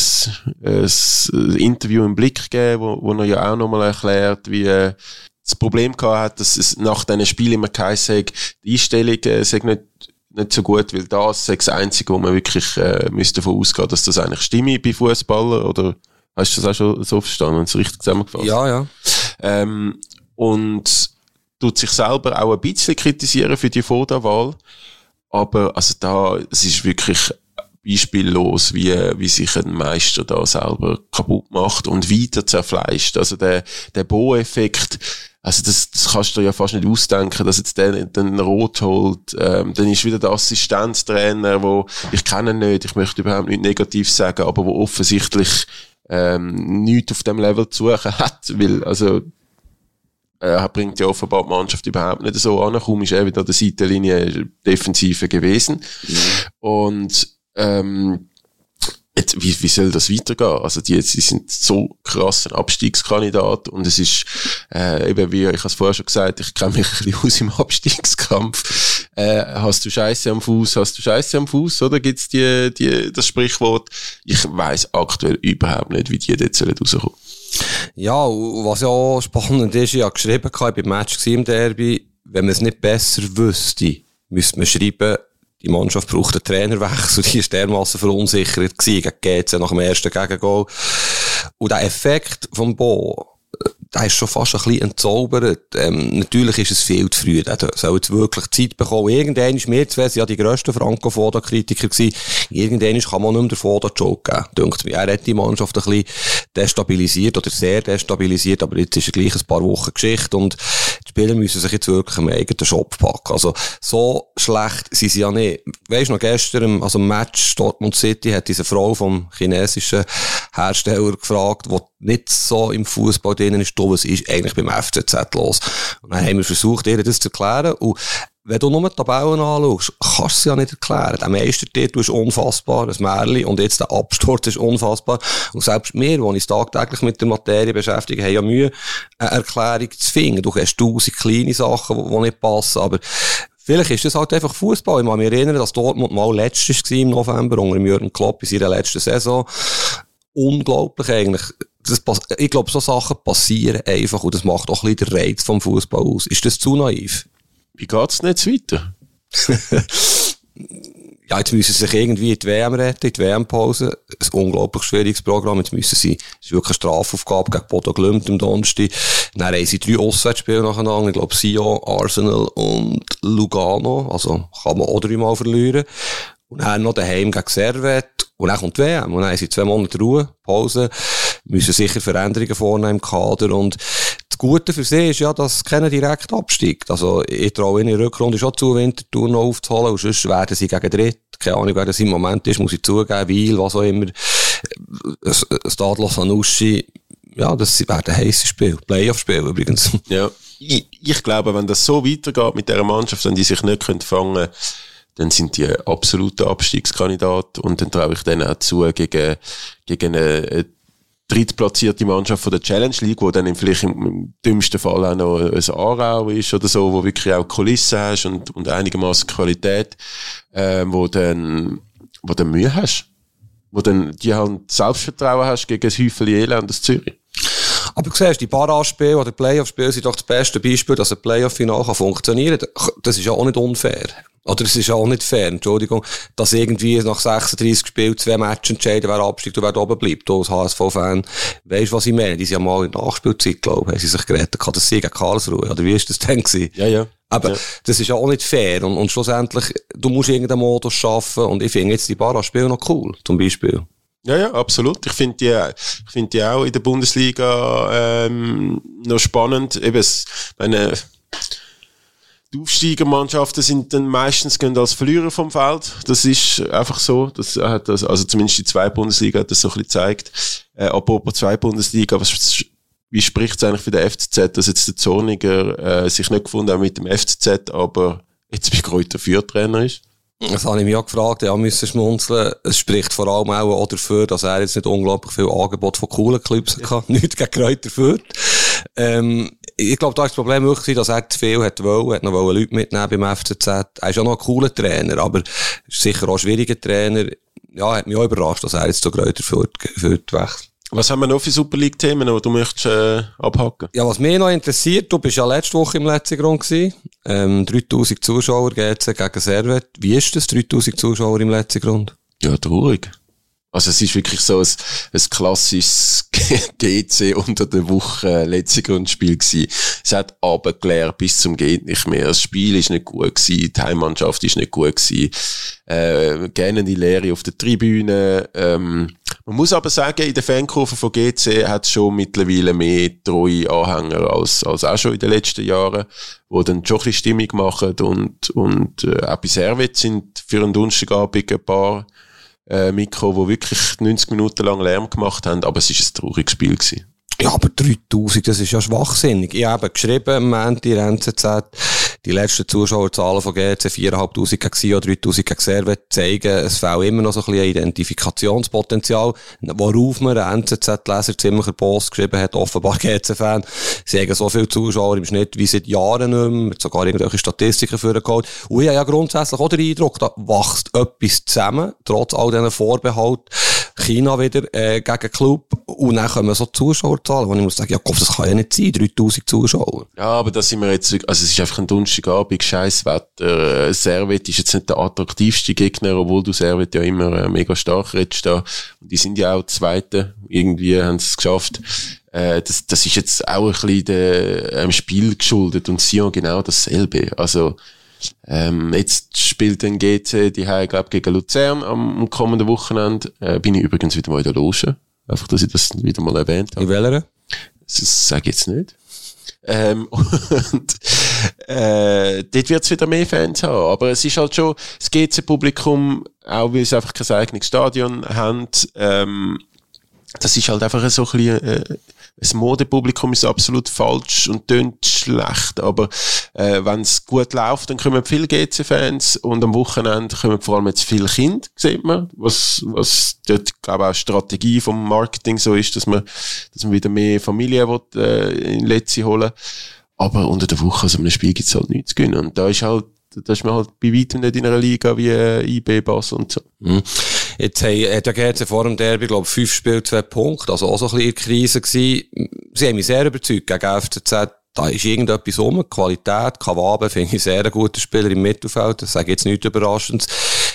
ein, ein Interview im Blick gegeben, wo, wo er ja auch nochmal erklärt, wie äh, das Problem gehabt hat, dass es nach diesen Spielen immer geheißen hat, die Einstellung äh, sei nicht nicht so gut, weil das ist das Einzige, wo man wirklich äh, müsste davon ausgehen, dass das eigentlich stimme bei Fußballern oder hast du das auch schon so verstanden und so richtig zusammengefasst? Ja, ja. Ähm, und tut sich selber auch ein bisschen kritisieren für die Vorderwahl, aber also da, es ist wirklich beispiellos, wie, wie sich ein Meister da selber kaputt macht und weiter zerfleischt. Also der, der Bo-Effekt, also das, das kannst du ja fast nicht ausdenken, dass jetzt der den Rot holt. Ähm, dann ist wieder der Assistenztrainer, wo ich kenne ihn nicht, ich möchte überhaupt nicht negativ sagen, aber wo offensichtlich ähm, nichts auf dem Level zu suchen hat, weil also äh, bringt ja offenbar die Mannschaft überhaupt nicht so an. Kaum ist er wieder an der Seitenlinie Defensive gewesen. Mhm. Und ähm, Jetzt, wie, wie soll das weitergehen? Also die, die sind so krass ein Abstiegskandidat und es ist äh, eben wie ich habe es vorher schon gesagt, ich kenne mich ein bisschen aus im Abstiegskampf. Äh, hast du Scheiße am Fuß, hast du Scheiße am Fuß, oder gibt's die, die das Sprichwort? Ich weiß aktuell überhaupt nicht, wie die sollen rauskommen. Ja, was ja auch spannend ist, ich habe geschrieben, ich beim Match im Derby, wenn man es nicht besser wüsste, müsste man schreiben, die Mannschaft braucht einen Trainerwechsel, die ist dermassen verunsichert gewesen, gegen GC nach dem ersten Gegengol. Und der Effekt vom Bo, der ist schon fast ein bisschen entzaubert. Ähm, natürlich ist es viel zu früh. Der soll jetzt wirklich Zeit bekommen. Irgendwann ist mir zwei, ja die grössten Franco-Foda-Kritiker gewesen. Irgendwann kann man nicht mehr den Foda-Joke geben. Denkt mir, er hat die Mannschaft ein bisschen destabilisiert oder sehr destabilisiert, aber jetzt ist er gleich ein paar Wochen Geschichte und Spieler müssen sich jetzt wirklich im eigenen Shop packen. Also, so schlecht sind sie ja nicht. Weisst du noch, gestern, also im Match Dortmund City hat diese Frau vom chinesischen Hersteller gefragt, wo nicht so im Fußball drinnen ist, was ist eigentlich beim FCZ los? Und dann haben wir versucht, ihr das zu erklären. Und wenn du nur die Tabellen anschaust, kannst du es ja nicht erklären. Der Meistertitel ist unfassbar, das Märchen, und jetzt der Absturz ist unfassbar. Und selbst wir, die uns tagtäglich mit der Materie beschäftigen, haben ja Mühe, eine Erklärung zu finden. Du hast tausend kleine Sachen, die nicht passen, aber Vielleicht ist das halt einfach Fußball. Ich kann mich erinnern, dass Dortmund mal letztes war im November unter Jürgen Klopp in seiner letzten Saison. Unglaublich eigentlich das, ich glaube, so Sachen passieren einfach und das macht auch ein bisschen den Reiz vom Fußball aus. Ist das zu naiv? Wie geht's nicht weiter? ja, jetzt müssen sie sich irgendwie in die WM retten, in die WM-Pause. Ein unglaublich schwieriges Programm. Jetzt müssen sie, es ist wirklich eine Strafaufgabe gegen Bodo Glimt am Donnerstag. Dann haben sie drei Auswärtsspiele nacheinander. Ich glaube, Sion, Arsenal und Lugano. Also kann man auch dreimal verlieren. Und dann noch daheim gegen Servet. Und dann kommt die WM. Und dann haben sie zwei Monate Ruhe, Pause müssen sicher Veränderungen vornehmen im Kader und das Gute für sie ist ja, dass keiner direkt absteigt. Also, ich traue ihnen in der Rückrunde schon zu, Wintertour noch aufzuholen und sonst werden sie gegen Dritt. Keine Ahnung, wer das im Moment ist, muss ich zugeben, weil, was auch immer. Stadlos Anuschi, ja, das werden heiße Spiele. Playoff-Spiele übrigens. Ja. Ich, ich, glaube, wenn das so weitergeht mit dieser Mannschaft, wenn die sich nicht fangen können, dann sind die absolute Abstiegskandidat und dann traue ich denen auch zu, gegen, gegen eine drittplatzierte Mannschaft von der Challenge League, wo dann vielleicht im, im dümmsten Fall auch noch ein Aarau ist oder so, wo wirklich auch Kulisse hast und, und einigermaßen Qualität, äh, wo dann, wo dann Mühe hast. Wo dann, die halt Selbstvertrauen hast gegen das Häufchen Elend aus Zürich. Aber du siehst, die Barrage-Spiele oder Playoff-Spiele sind doch das beste Beispiel, dass ein Playoff-Final funktionieren kann. Das ist ja auch nicht unfair. Oder es ist auch nicht fair, Entschuldigung, dass irgendwie nach 36 Spielen zwei Matches entscheiden, wer absteigt und wer oben bleibt. Du als HSV-Fan weisst, was ich meine. Die sind ja mal in der Nachspielzeit, glaube ich, haben sie sich gerettet. Kann das gegen Karlsruhe? Oder wie ist das denn gewesen? Ja, ja. Aber ja. das ist ja auch nicht fair. Und, und schlussendlich, du musst irgendeinen Modus schaffen. Und ich finde jetzt die Barra-Spiele noch cool, zum Beispiel. Ja, ja, absolut. Ich finde die, ich finde die auch in der Bundesliga ähm, noch spannend. Eben, meine, die Aufsteigermannschaften sind dann meistens gehen als Verlierer vom Feld. Das ist einfach so. Das hat das, also zumindest die zwei Bundesliga hat das so ein bisschen gezeigt. Äh, apropos zwei Bundesliga, was, wie spricht es eigentlich für den FCZ, dass jetzt der Zorniger äh, sich nicht gefunden hat mit dem FCZ, aber jetzt bei Kräuter Führtrainer ist? Das habe ich mich auch gefragt, ja, müssen schmunzeln. Es spricht vor allem auch dafür, dass er jetzt nicht unglaublich viel Angebot von coolen Clubs ja. hat. Nicht gegen Kräuter führt. Ähm, ich glaube, da ist das Problem wirklich, dass er zu viel hat wollen, hat noch Leute mitnehmen beim FCZ. Er ist ja noch ein cooler Trainer, aber ist sicher auch ein schwieriger Trainer. Ja, hat mich auch überrascht, dass er jetzt zu Kräuter führt, führt wechselt. Was haben wir noch für Super League-Themen, die du möchtest äh, abhaken? Ja, was mich noch interessiert, du bist ja letzte Woche im letzten Grund gewesen. Ähm, 3000 Zuschauer GC gegen Servet. Wie ist das, 3000 Zuschauer im letzten Grund? Ja, traurig. Also es ist wirklich so ein, ein klassisches GC unter der Woche äh, letzte Grundspiel gewesen. Es hat abgeklärt bis zum geht nicht mehr. Das Spiel ist nicht gut gewesen, die Heimmannschaft ist nicht gut gewesen. Äh, gerne die Lehre auf der Tribüne. Ähm, man muss aber sagen, in der Fankurve von GC hat es schon mittlerweile mehr treue Anhänger als, als auch schon in den letzten Jahren, wo dann schon ein bisschen Stimmung machen und, und äh, auch bei Servet sind für einen Donnerstagabend ein paar äh, Mikro, die wirklich 90 Minuten lang Lärm gemacht haben, aber es ist ein trauriges Spiel gewesen. Ja, aber 3000, das ist ja schwachsinnig. Ich habe geschrieben im Moment in die letzten Zuschauerzahlen von GC 4'500 gegen Sio, 3000 gegen zeigen, es fehlt immer noch so ein bisschen Identifikationspotenzial, worauf mir ein NZZ-Leser ziemlich ein Post geschrieben hat, offenbar GC-Fan. Sie haben so viele Zuschauer im Schnitt wie seit Jahren nicht mehr, sogar irgendwelche Statistiken vorgeholt. Und ich habe ja grundsätzlich auch den Eindruck, da wächst etwas zusammen, trotz all diesen Vorbehalten. China wieder äh, gegen Club und dann kommen so Zuschauerzahlen, wo ich muss sagen, ja Gott, das kann ja nicht sein, 3000 Zuschauer. Ja, aber da sind wir jetzt, also es ist einfach ein Donnerstagabend, scheiß Wetter, äh, Servet ist jetzt nicht der attraktivste Gegner, obwohl du Servet ja immer äh, mega stark redest da. Und die sind ja auch Zweite, irgendwie haben sie es geschafft. Äh, das, das ist jetzt auch ein bisschen dem ähm, Spiel geschuldet und Sion genau dasselbe. Also ähm, jetzt spielt ein GC die Heim, glaub, gegen Luzern am kommenden Wochenende. Äh, bin ich übrigens wieder mal in der Loge. Einfach, dass ich das wieder mal erwähnt habe. In welcher? Das sage ich jetzt nicht. Ähm, und äh, dort wird es wieder mehr Fans haben. Aber es ist halt schon das GC-Publikum, auch weil sie einfach kein eigenes Stadion haben, ähm, das ist halt einfach so ein bisschen, äh, das Modepublikum ist absolut falsch und tönt schlecht, aber äh, wenn es gut läuft, dann kommen viele GC-Fans und am Wochenende kommen vor allem jetzt viele Kinder, sieht man, was, was dort, glaube ich, auch Strategie vom Marketing so ist, dass man, dass man wieder mehr Familien will, äh, in Letzi holen aber unter der Woche, also einem Spiel gibt's halt nichts zu gewinnen und da ist halt da ist man halt bei weitem nicht in einer Liga wie äh, IB, Bass und so. Mhm. Jetzt hat ja GC vor dem Derby, glaube ich, fünf Spiele, zwei Punkte, also auch so ein bisschen in der Krise gewesen. Sie haben mich sehr überzeugt gegen FCZ da ist irgendetwas um. Qualität, Kawabe finde ich sehr ein guter Spieler im Mittelfeld. Das sage ich jetzt nichts Überraschendes.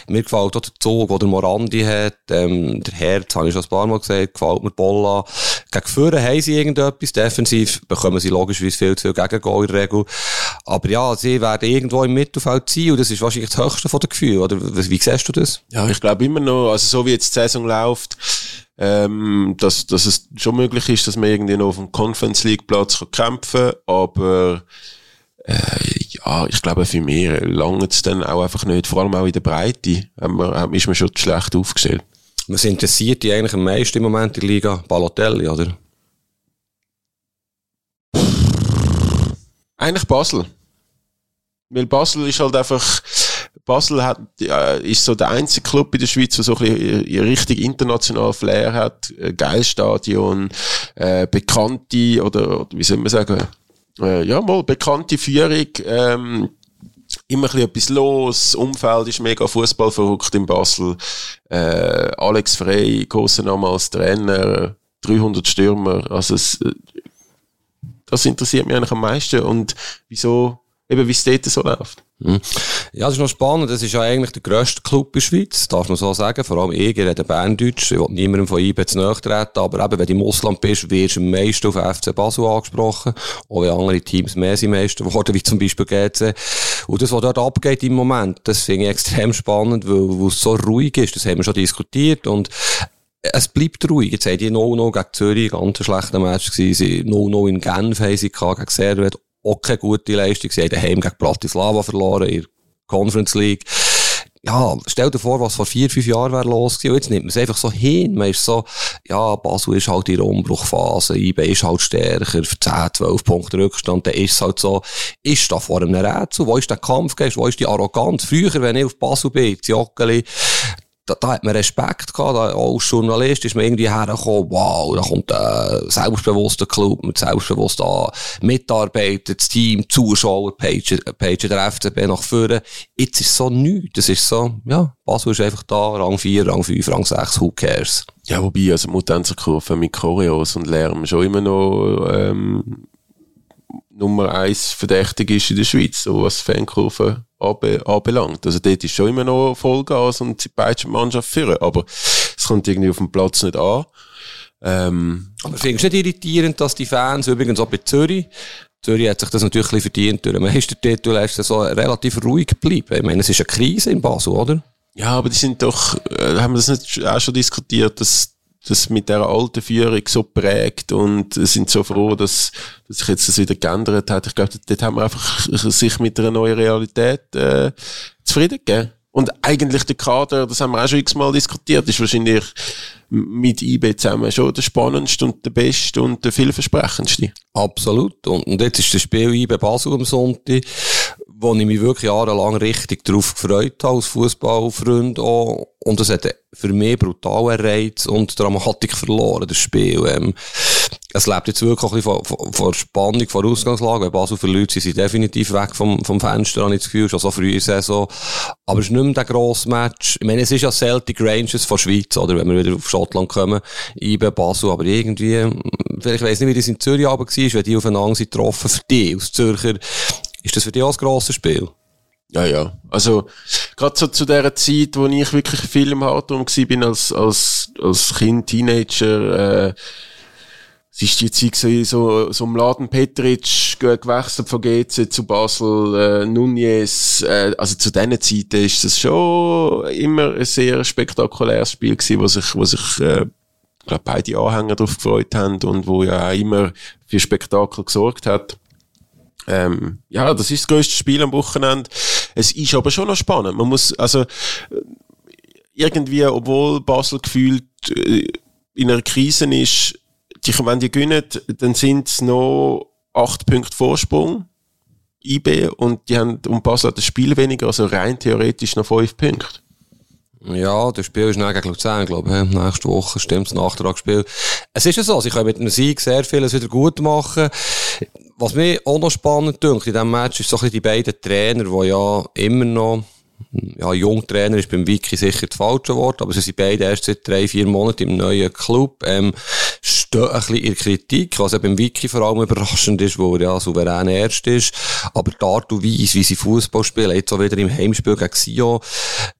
Mir gefällt auch der Zug, den der Morandi hat. Ähm, der Herz, habe ich schon ein paar Mal gesagt, gefällt mir Bolla. Gegen Führer haben sie irgendetwas. Defensiv bekommen sie logischerweise viel zu viel Gegengol in der Regel. Aber ja, sie werden irgendwo im Mittelfeld sein und das ist wahrscheinlich das höchste von den Gefühlen. Oder wie siehst du das? Ja, ich glaube immer noch, also so wie jetzt die Saison läuft, ähm, dass, dass es schon möglich ist, dass man irgendwie noch auf dem Conference League Platz kämpfen kann, aber äh, ja, ich glaube für mich lange es dann auch einfach nicht, vor allem auch in der Breite, man, ist man schon schlecht aufgestellt. Was interessiert dich eigentlich am meisten im Moment in der Liga? Balotelli, oder? Eigentlich Basel. Weil Basel ist halt einfach, Basel hat, äh, ist so der einzige Club in der Schweiz, der so ein bisschen richtig international Flair hat, äh, Geilstadion, äh, bekannte, oder, oder wie soll man sagen, äh, ja, mal bekannte Führung, ähm, immer ein bisschen etwas los, Umfeld ist mega Fußball verrückt in Basel, äh, Alex Frey, großer Name als Trainer, 300 Stürmer, also es, äh, das interessiert mich eigentlich am meisten und wieso eben wie es dort so läuft. Mhm. Ja, das ist noch spannend. Das ist ja eigentlich der grösste Club in der Schweiz, darf man so sagen. Vor allem ich, ich rede Berndeutsch. Ich will niemandem von IB zu nahe treten. Aber eben, wenn du im Ausland bist, wirst du am meisten auf FC Basel angesprochen. Auch wenn andere Teams mehr sind meisten geworden, wie zum Beispiel GC. Und das, was dort abgeht im Moment, das finde ich extrem spannend, weil, weil es so ruhig ist. Das haben wir schon diskutiert. Und es bleibt ruhig. Jetzt haben die 0-0 gegen Zürich, ganz ein schlechter Match gewesen. 0-0 in Genf haben sie gehabt, gegen Servet auch keine gute Leistung. Sie haben daheim gegen Bratislava verloren in der Conference League. Ja, stell dir vor, was vor vier, fünf Jahren wäre los gewesen. jetzt nimmt man es einfach so hin. Man ist so, ja, Basel ist halt in der Umbruchphase, IB ist halt stärker, für 10, 12 Punkte Rückstand, dann ist es halt so, ist da vor einem Rätsel, wo ist der Kampfgeist, wo ist die Arroganz? Früher, wenn ich auf Basel bin, Joggeli, da, da hat man Respekt gehabt. Da, als Journalist ist man irgendwie hergekommen, wow, da kommt ein selbstbewusster Club mit selbstbewussten Mitarbeitern, das Team, Zuschauer, Page, Page der FCB nach vorne. Jetzt ist so nichts. Das ist so, ja, Basel ist einfach da, Rang 4, Rang 5, Rang 6, who cares? Ja, wobei, also Mutanzerkurve mit Choreos und Lärm schon immer noch, ähm, Nummer eins verdächtig ist in der Schweiz, so was Fankurve anbelangt. Also dort ist schon immer noch Vollgas und die beiden Mannschaft führen, aber es kommt irgendwie auf dem Platz nicht an. Ähm, aber findest du nicht irritierend, dass die Fans, übrigens auch bei Zürich, Zürich hat sich das natürlich verdient durch den Meistertitel, ist so relativ ruhig geblieben. Ich meine, es ist eine Krise in Basel, oder? Ja, aber die sind doch, äh, haben wir das nicht auch schon diskutiert, dass das mit der alten Führung so prägt und sind so froh, dass, dass sich jetzt das wieder geändert hat. Ich glaube, dort haben wir einfach sich mit einer neuen Realität äh, zufrieden gegeben. Und eigentlich der Kader, das haben wir auch schon x-mal diskutiert, ist wahrscheinlich mit IB zusammen schon der spannendste und der beste und der vielversprechendste. Absolut. Und, und jetzt ist das Spiel IB Basel am Sonntag, wo ich mich wirklich jahrelang richtig darauf gefreut habe, als Fußballfreund auch. Und es hat für mich brutalen Reiz und Dramatik verloren, das Spiel. Ähm, es lebt jetzt wirklich ein bisschen von, von, Spannung, von Ausgangslage. Wenn Basel verliert, sie sind definitiv weg vom, vom Fenster, habe ich das Gefühl, schon so früh in Saison. Aber es ist nicht mehr der grosse Match. Ich meine, es ist ja Celtic Rangers von Schweiz, oder? Wenn wir wieder auf Schottland kommen, IB Basel, aber irgendwie, vielleicht weiss nicht, wie das in Zürich aber war, wenn die aufeinander sind getroffen, für die aus Zürcher, ist das für dich auch ein grosses Spiel? Ja, ja. Also, gerade so zu der Zeit, wo ich wirklich viel im Hartum bin als, als, als Kind, Teenager, äh, es ist die Zeit gewesen, so, so im Laden Petric gewechselt von GC zu Basel, äh, Nunez, äh, also zu diesen Zeiten ist das schon immer ein sehr spektakuläres Spiel gewesen, wo sich, wo sich, äh, glaub, beide Anhänger darauf gefreut haben und wo ja auch immer für Spektakel gesorgt hat. Ähm, ja, das ist das größte Spiel am Wochenende. Es ist aber schon noch spannend. Man muss, also, irgendwie, obwohl Basel gefühlt äh, in einer Krise ist, die, wenn die gewinnen, dann sind es noch acht Punkte Vorsprung. IB und die haben um Basel das Spiel weniger, also rein theoretisch noch fünf Punkte. Ja, das Spiel ist gegen Luzern, glaube ich. Nächste Woche stimmt das Nachtragsspiel. Es ist ja so, sie können mit einem Sieg sehr vieles wieder gut machen. Was mir auch noch spannend dünkt in diesem Match, ist so ein bisschen die beiden Trainer, die ja immer noch ja, Jungtrainer ist beim Wiki sicher das falsche Wort, aber sie sind beide erst seit drei, vier Monaten im neuen Club, ähm, stehen ein bisschen in Kritik, was ja beim Wiki vor allem überraschend ist, wo er ja souverän erst ist, aber die Art und Weise, wie sie Fußball spielen, jetzt auch wieder im Heimspiel gegen Sion,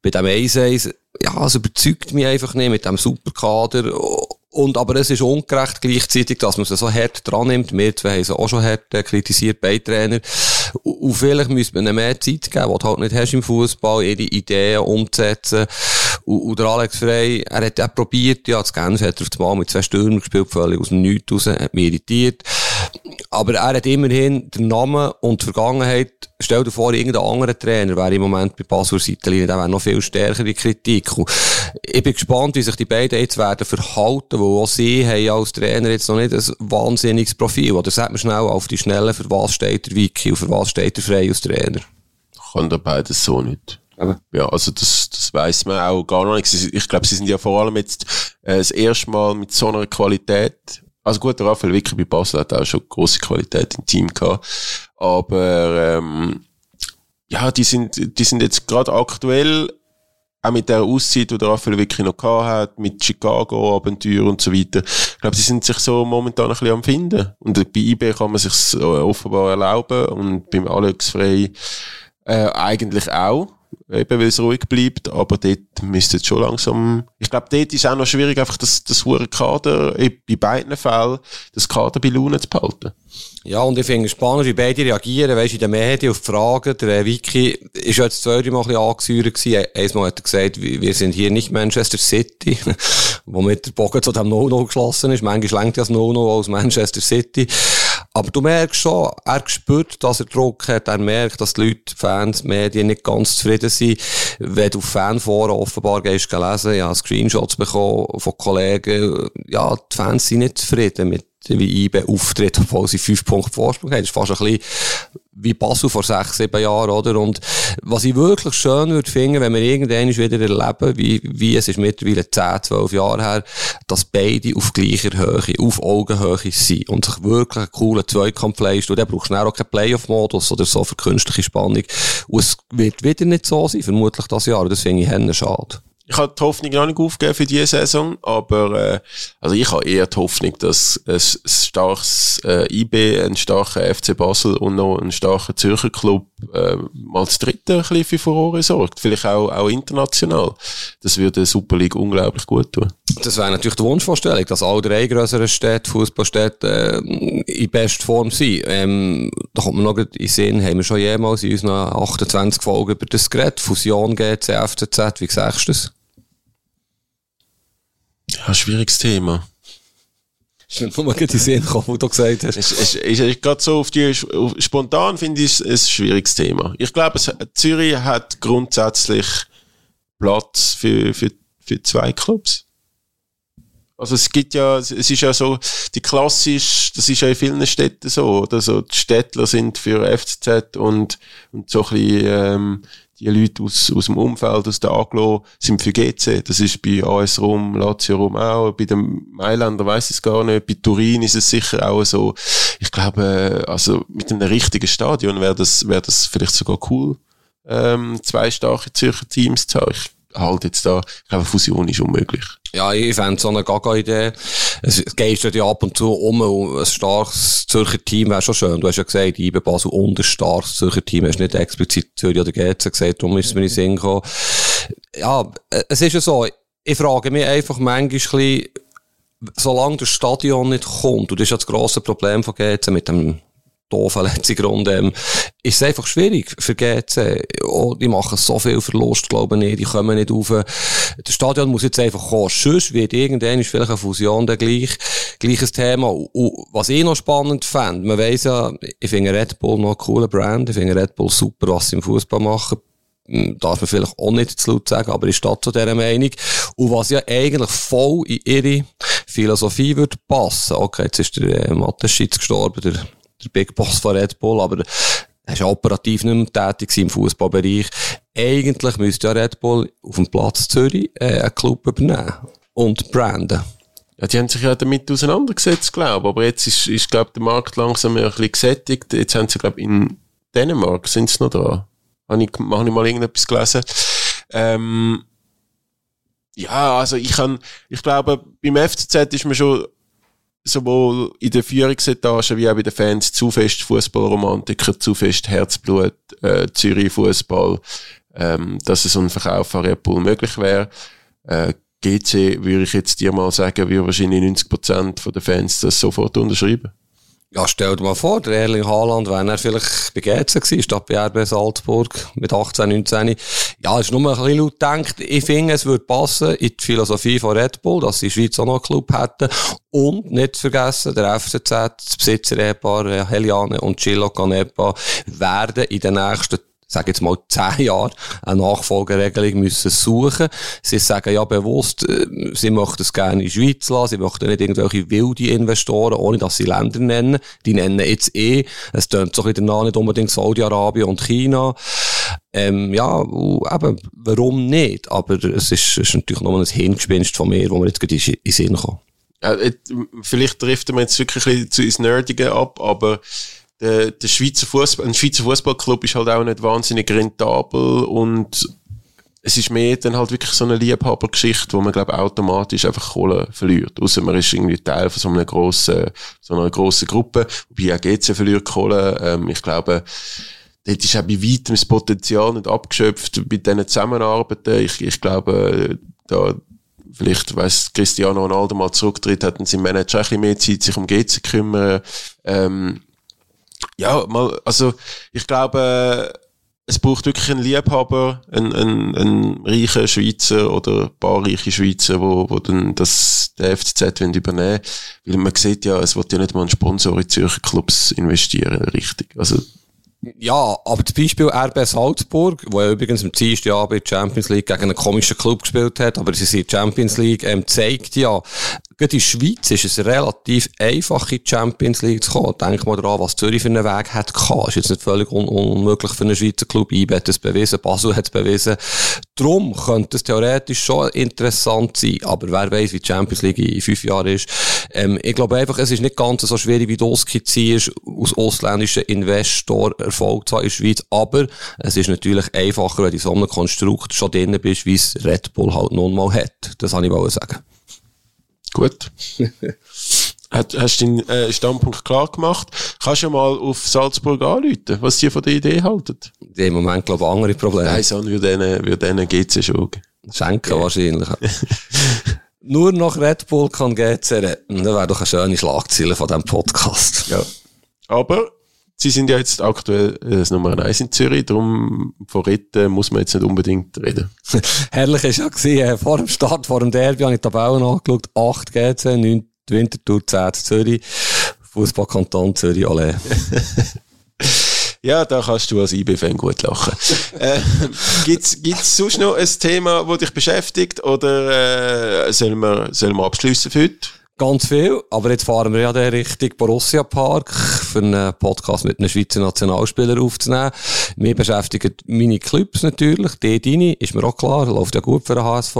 bei dem 1 ja, es überzeugt mich einfach nicht mit dem Superkader und, aber es ist ungerecht gleichzeitig, dass man es so hart dran nimmt. Wir zwei haben es auch schon hart äh, kritisiert, bei Trainer. Und vielleicht müsste man ihnen mehr Zeit geben, die du halt nicht hast im Fußball, ihre Ideen umzusetzen. Und, und der Alex Frey, er hat auch probiert, ja, das Genf hat er auf Mal mit zwei Stürmen gespielt, völlig aus dem Nichts raus, hat mich irritiert. Aber er hat immerhin den Namen und die Vergangenheit, stell dir vor, irgendein anderer Trainer wäre im Moment bei Basur Seitenlinie, der wäre noch viel stärker in Kritik. Und ich bin gespannt, wie sich die beiden jetzt werden verhalten, weil auch sie haben als Trainer jetzt noch nicht ein wahnsinniges Profil. Oder sagt man schnell auf die Schnelle, für was steht der Wiki und für was steht der Frey als Trainer? Kann da beides so nicht. Aber. Ja, also das, das weiß man auch gar noch nicht. Ich glaube, sie sind ja vor allem jetzt äh, das erste Mal mit so einer Qualität also gut, der Raphael Wicker bei Basel hat auch schon große Qualität im Team gehabt. Aber ähm, ja, die sind, die sind jetzt gerade aktuell auch mit der Auszeit, die der Raphael wirklich noch gehabt hat, mit Chicago-Abenteuer und so weiter. Ich glaube, sie sind sich so momentan ein bisschen am Finden. Und bei eBay kann man sich offenbar erlauben und beim Alex Frey äh, eigentlich auch eben weil es ruhig bleibt, aber dort müsste es schon langsam, ich glaube, dort ist auch noch schwierig, einfach das, das hohe Kader, bei beiden Fällen, das Kader bei Laune zu behalten. Ja, und ich finde es spannend, wie beide reagieren, weisst in den Medien auf die Fragen. Der Wiki ist ja jetzt zwei, Mal ein bisschen angesäuert gewesen. Einmal hat er gesagt, wir sind hier nicht Manchester City, womit der Bogen zu dem No-No geschlossen ist. Manchmal lenkt ja das No-No aus Manchester City. Aber du merkst schon, er spürt, dass er Druck hat, er merkt, dass die Leute, die Fans, die Medien nicht ganz zufrieden sind. Wenn du Fanforen offenbar gehst lesen, ja, Screenshots bekommen von Kollegen, ja, die Fans sind nicht zufrieden mit wie IB auftritt, obwohl sie fünf Punkte Vorsprung haben. Das ist fast ein bisschen wie Basel vor sechs, sieben Jahren, oder? Und was ich wirklich schön würde finden, wenn wir irgendwann wieder erleben, wie, wie es ist mittlerweile zehn, zwölf Jahre her, dass beide auf gleicher Höhe, auf Augenhöhe sind und sich wirklich einen coolen Zweikampf leisten. Und dann brauchst du auch keinen Playoff-Modus oder so für künstliche Spannung. Und es wird wieder nicht so sein, vermutlich das Jahr. Das finde ich schade ich habe die Hoffnung noch nicht aufgegeben für diese Saison, aber äh, also ich habe eher die Hoffnung, dass ein starkes äh, IB, ein starker FC Basel und noch ein starker Zürcher Club äh, mal das dritte ein bisschen für Furore sorgt. Vielleicht auch, auch international. Das würde der Super League unglaublich gut tun. Das wäre natürlich die Wunschvorstellung, dass alle drei größeren Städte, Fußballstädte, äh, in bester Form sind. Ähm, da kommt man noch in den Sinn, haben wir schon jemals in unseren 28 Folgen über das Gerät, Fusion GC, FCZ, wie sagst du das? Ja, schwieriges Thema. Ist nicht nur die Sinn gekommen, wo du gesagt hast. Es, es, es, es gerade so auf die, auf, spontan finde ich es ein schwieriges Thema. Ich glaube, Zürich hat grundsätzlich Platz für, für, für zwei Clubs. Also es gibt ja, es ist ja so, die klassisch, das ist ja in vielen Städten so, oder so, die Städtler sind für FCZ und, und so ein bisschen, ähm, die Leute aus, aus dem Umfeld, aus der Aglo, sind für GC. Das ist bei AS Rom, Lazio Rom auch. Bei den Mailänder weiss ich es gar nicht. Bei Turin ist es sicher auch so. Ich glaube, also mit einem richtigen Stadion wäre das, wäre das vielleicht sogar cool, ähm, zwei starke Zürcher Teams zu haben. Ich halt jetzt da, ich glaube, Fusion ist unmöglich. Ja, ich fände so eine Gaga-Idee. Es geht ja ab und zu um, ein starkes Zürcher Team wäre schon schön. Du hast ja gesagt, IBE Basel und ein starkes Zürcher Team. Du hast nicht explizit Zürich oder GC gesagt, darum ist es mir in Sinn gekommen. Ja, es ist ja so, ich frage mich einfach manchmal solange das Stadion nicht kommt, und das ist ja das grosse Problem von GC mit dem doofen letzten Grund, ähm, ist es einfach schwierig für GC. Oh, die machen so viel Verlust, glaube ich, die kommen nicht auf. Das Stadion muss jetzt einfach kommen. Sonst wird irgendwann ist vielleicht eine Fusion der gleich, gleiches Thema. Und was ich noch spannend fände, man weiss ja, ich finde Red Bull noch einen coolen Brand, ich finde Red Bull super, was sie im Fußball machen hm, darf man vielleicht auch nicht zu laut sagen, aber ich stehe zu dieser Meinung. Und was ja eigentlich voll in ihre Philosophie würde passen. Okay, jetzt ist der äh, Mathe-Schitz gestorben, der der Big Boss von Red Bull, aber er ist operativ nicht mehr tätig im Fußballbereich. Eigentlich müsste ja Red Bull auf dem Platz Zürich äh, einen Club übernehmen und branden. Ja, die haben sich ja damit auseinandergesetzt, glaube ich. Aber jetzt ist, ist glaube der Markt langsam ein bisschen gesättigt. Jetzt haben sie, glaube in Dänemark sind sie noch da. Habe ich, habe ich mal irgendetwas gelesen. Ähm, ja, also ich kann, ich glaube, beim FCZ ist man schon sowohl in der Führungsetage wie auch bei den Fans zu fest Fußballromantiker, zu fest Herzblut, äh, Zürich Fußball, ähm, dass es ein Verkauf von Red Bull möglich wäre. Äh, GC würde ich jetzt dir mal sagen, wie wahrscheinlich 90 Prozent der Fans das sofort unterschreiben. Ja, stell dir mal vor, der Erling Haaland, wenn er vielleicht bei GC gewesen, statt bei RB Salzburg mit 18, 19. Ja, ist nur ein bisschen laut gedacht. Ich finde, es würde passen in die Philosophie von Red Bull, dass sie in der Schweiz auch noch einen Club hätten. Und nicht vergessen, der FCZ, das Besitzer-Ehepaar Heliane und Chilo Canepa werden in den nächsten sage jetzt mal zehn Jahre, eine Nachfolgeregelung müssen suchen. Sie sagen ja bewusst, äh, sie möchten es gerne in die Schweiz lassen, sie möchten nicht irgendwelche wilde Investoren, ohne dass sie Länder nennen. Die nennen jetzt eh, es tönt so ein bisschen danach nicht unbedingt Saudi-Arabien und China. Ähm, ja, eben, warum nicht? Aber es ist, ist natürlich noch ein Hingespinst von mir, wo wir jetzt gerade in den Sinn kommen. Ja, vielleicht driften wir jetzt wirklich ein bisschen zu ins Nerdige ab, aber der, der Schweizer Fußball, ein Schweizer Fußballclub ist halt auch nicht wahnsinnig rentabel und es ist mehr dann halt wirklich so eine Liebhabergeschichte, wo man, glaube automatisch einfach Kohle verliert. Außer man ist irgendwie Teil von so einer grossen, so einer grossen Gruppe. Wobei auch GC verliert Kohle. Ähm, ich glaube, dort ist auch bei weitem das Potenzial nicht abgeschöpft bei diesen Zusammenarbeiten. Ich, ich glaube, da, vielleicht, weiss Cristiano Ronaldo mal zurücktritt, hätten sie im Manager ein bisschen mehr Zeit, sich um GC zu kümmern. Ähm, ja, mal, also ich glaube, es braucht wirklich einen Liebhaber, einen, einen, einen reichen Schweizer oder ein paar reiche Schweizer, wo, wo dann das, der FCZ übernehmen Weil man sieht ja, es wird ja nicht mal ein Sponsor in Zürcher Clubs investieren, richtig. Also, ja, aber zum Beispiel RB Salzburg, wo ja übrigens im Dienstag Abend die Champions League gegen einen komischen Club gespielt hat, aber sie sind Champions League, ähm, zeigt ja, Gerade in der Schweiz ist es relativ einfach, in die Champions League zu kommen. Denk mal daran, was Zürich für einen Weg hat gehabt. Ist jetzt nicht völlig un unmöglich für einen Schweizer Club. IB hat es bewiesen, Basel hat es bewiesen. Darum könnte es theoretisch schon interessant sein. Aber wer weiß, wie die Champions League in fünf Jahren ist. Ähm, ich glaube einfach, es ist nicht ganz so schwierig, wie du skizzierst, aus ausländischen Investor Erfolg zu haben in der Schweiz. Aber es ist natürlich einfacher, wenn du in so einem Konstrukt schon drin bist, wie es Red Bull halt nun mal hat. Das wollte ich sagen. Gut. Hast, hast deinen äh, Standpunkt klar gemacht? Kannst du mal auf Salzburg anrufen, was sie von der Idee halten? Im Moment, glaube ich, andere Probleme. Nein, sondern für denen, für denen GC schon. Schenken ja. wahrscheinlich. Nur noch Red Bull kann GC retten. Das wäre doch eine schöne Schlagzeile von diesem Podcast. Ja. Aber Sie sind ja jetzt aktuell äh, das Nummer 1 in Zürich, darum von Retten muss man jetzt nicht unbedingt reden. Herrlich ist ja gewesen, äh, vor dem Start, vor dem Derby habe ich die Tabellen angeschaut, 8 GC, 9 Winterthur, 10 Zürich, Fußballkanton Zürich, alle. Ja, da kannst du als IB-Fan gut lachen. äh, gibt's, gibt's sonst noch ein Thema, das dich beschäftigt oder äh, sollen, wir, sollen wir abschliessen für heute? Ganz viel, aber jetzt fahren wir ja dann Richtung Borussia Park für einen Podcast mit einem Schweizer Nationalspieler aufzunehmen. Mir beschäftigen meine Clubs natürlich. Die deine, ist mir auch klar, läuft ja gut für den HSV.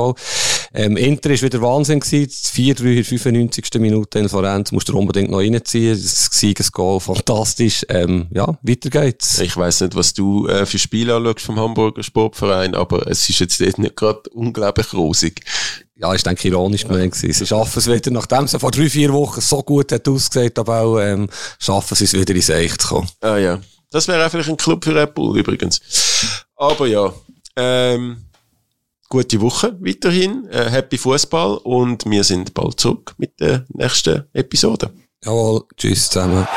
Ähm, Inter ist wieder Wahnsinn gewesen. 4-3 in der 95. Minute in Florenz musst du unbedingt noch reinziehen. Das Siegesgoal, fantastisch. Ähm, ja, weiter geht's. Ich weiss nicht, was du äh, für Spiele anschaust vom Hamburger Sportverein, aber es ist jetzt nicht gerade unglaublich rosig ja, ist denke ironisch gemeint gewesen. Sie schaffen es wieder, nachdem sie vor drei, vier Wochen so gut hat ausgesehen, aber auch, ähm, schaffen sie es wieder ins Eich zu kommen. Ah ja. Das wäre auch vielleicht ein Club für Bull übrigens. Aber ja, ähm, gute Woche weiterhin, äh, happy Fußball und wir sind bald zurück mit der nächsten Episode. Jawohl, tschüss zusammen.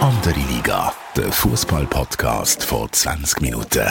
Andere Liga, der Fußball-Podcast vor 20 Minuten.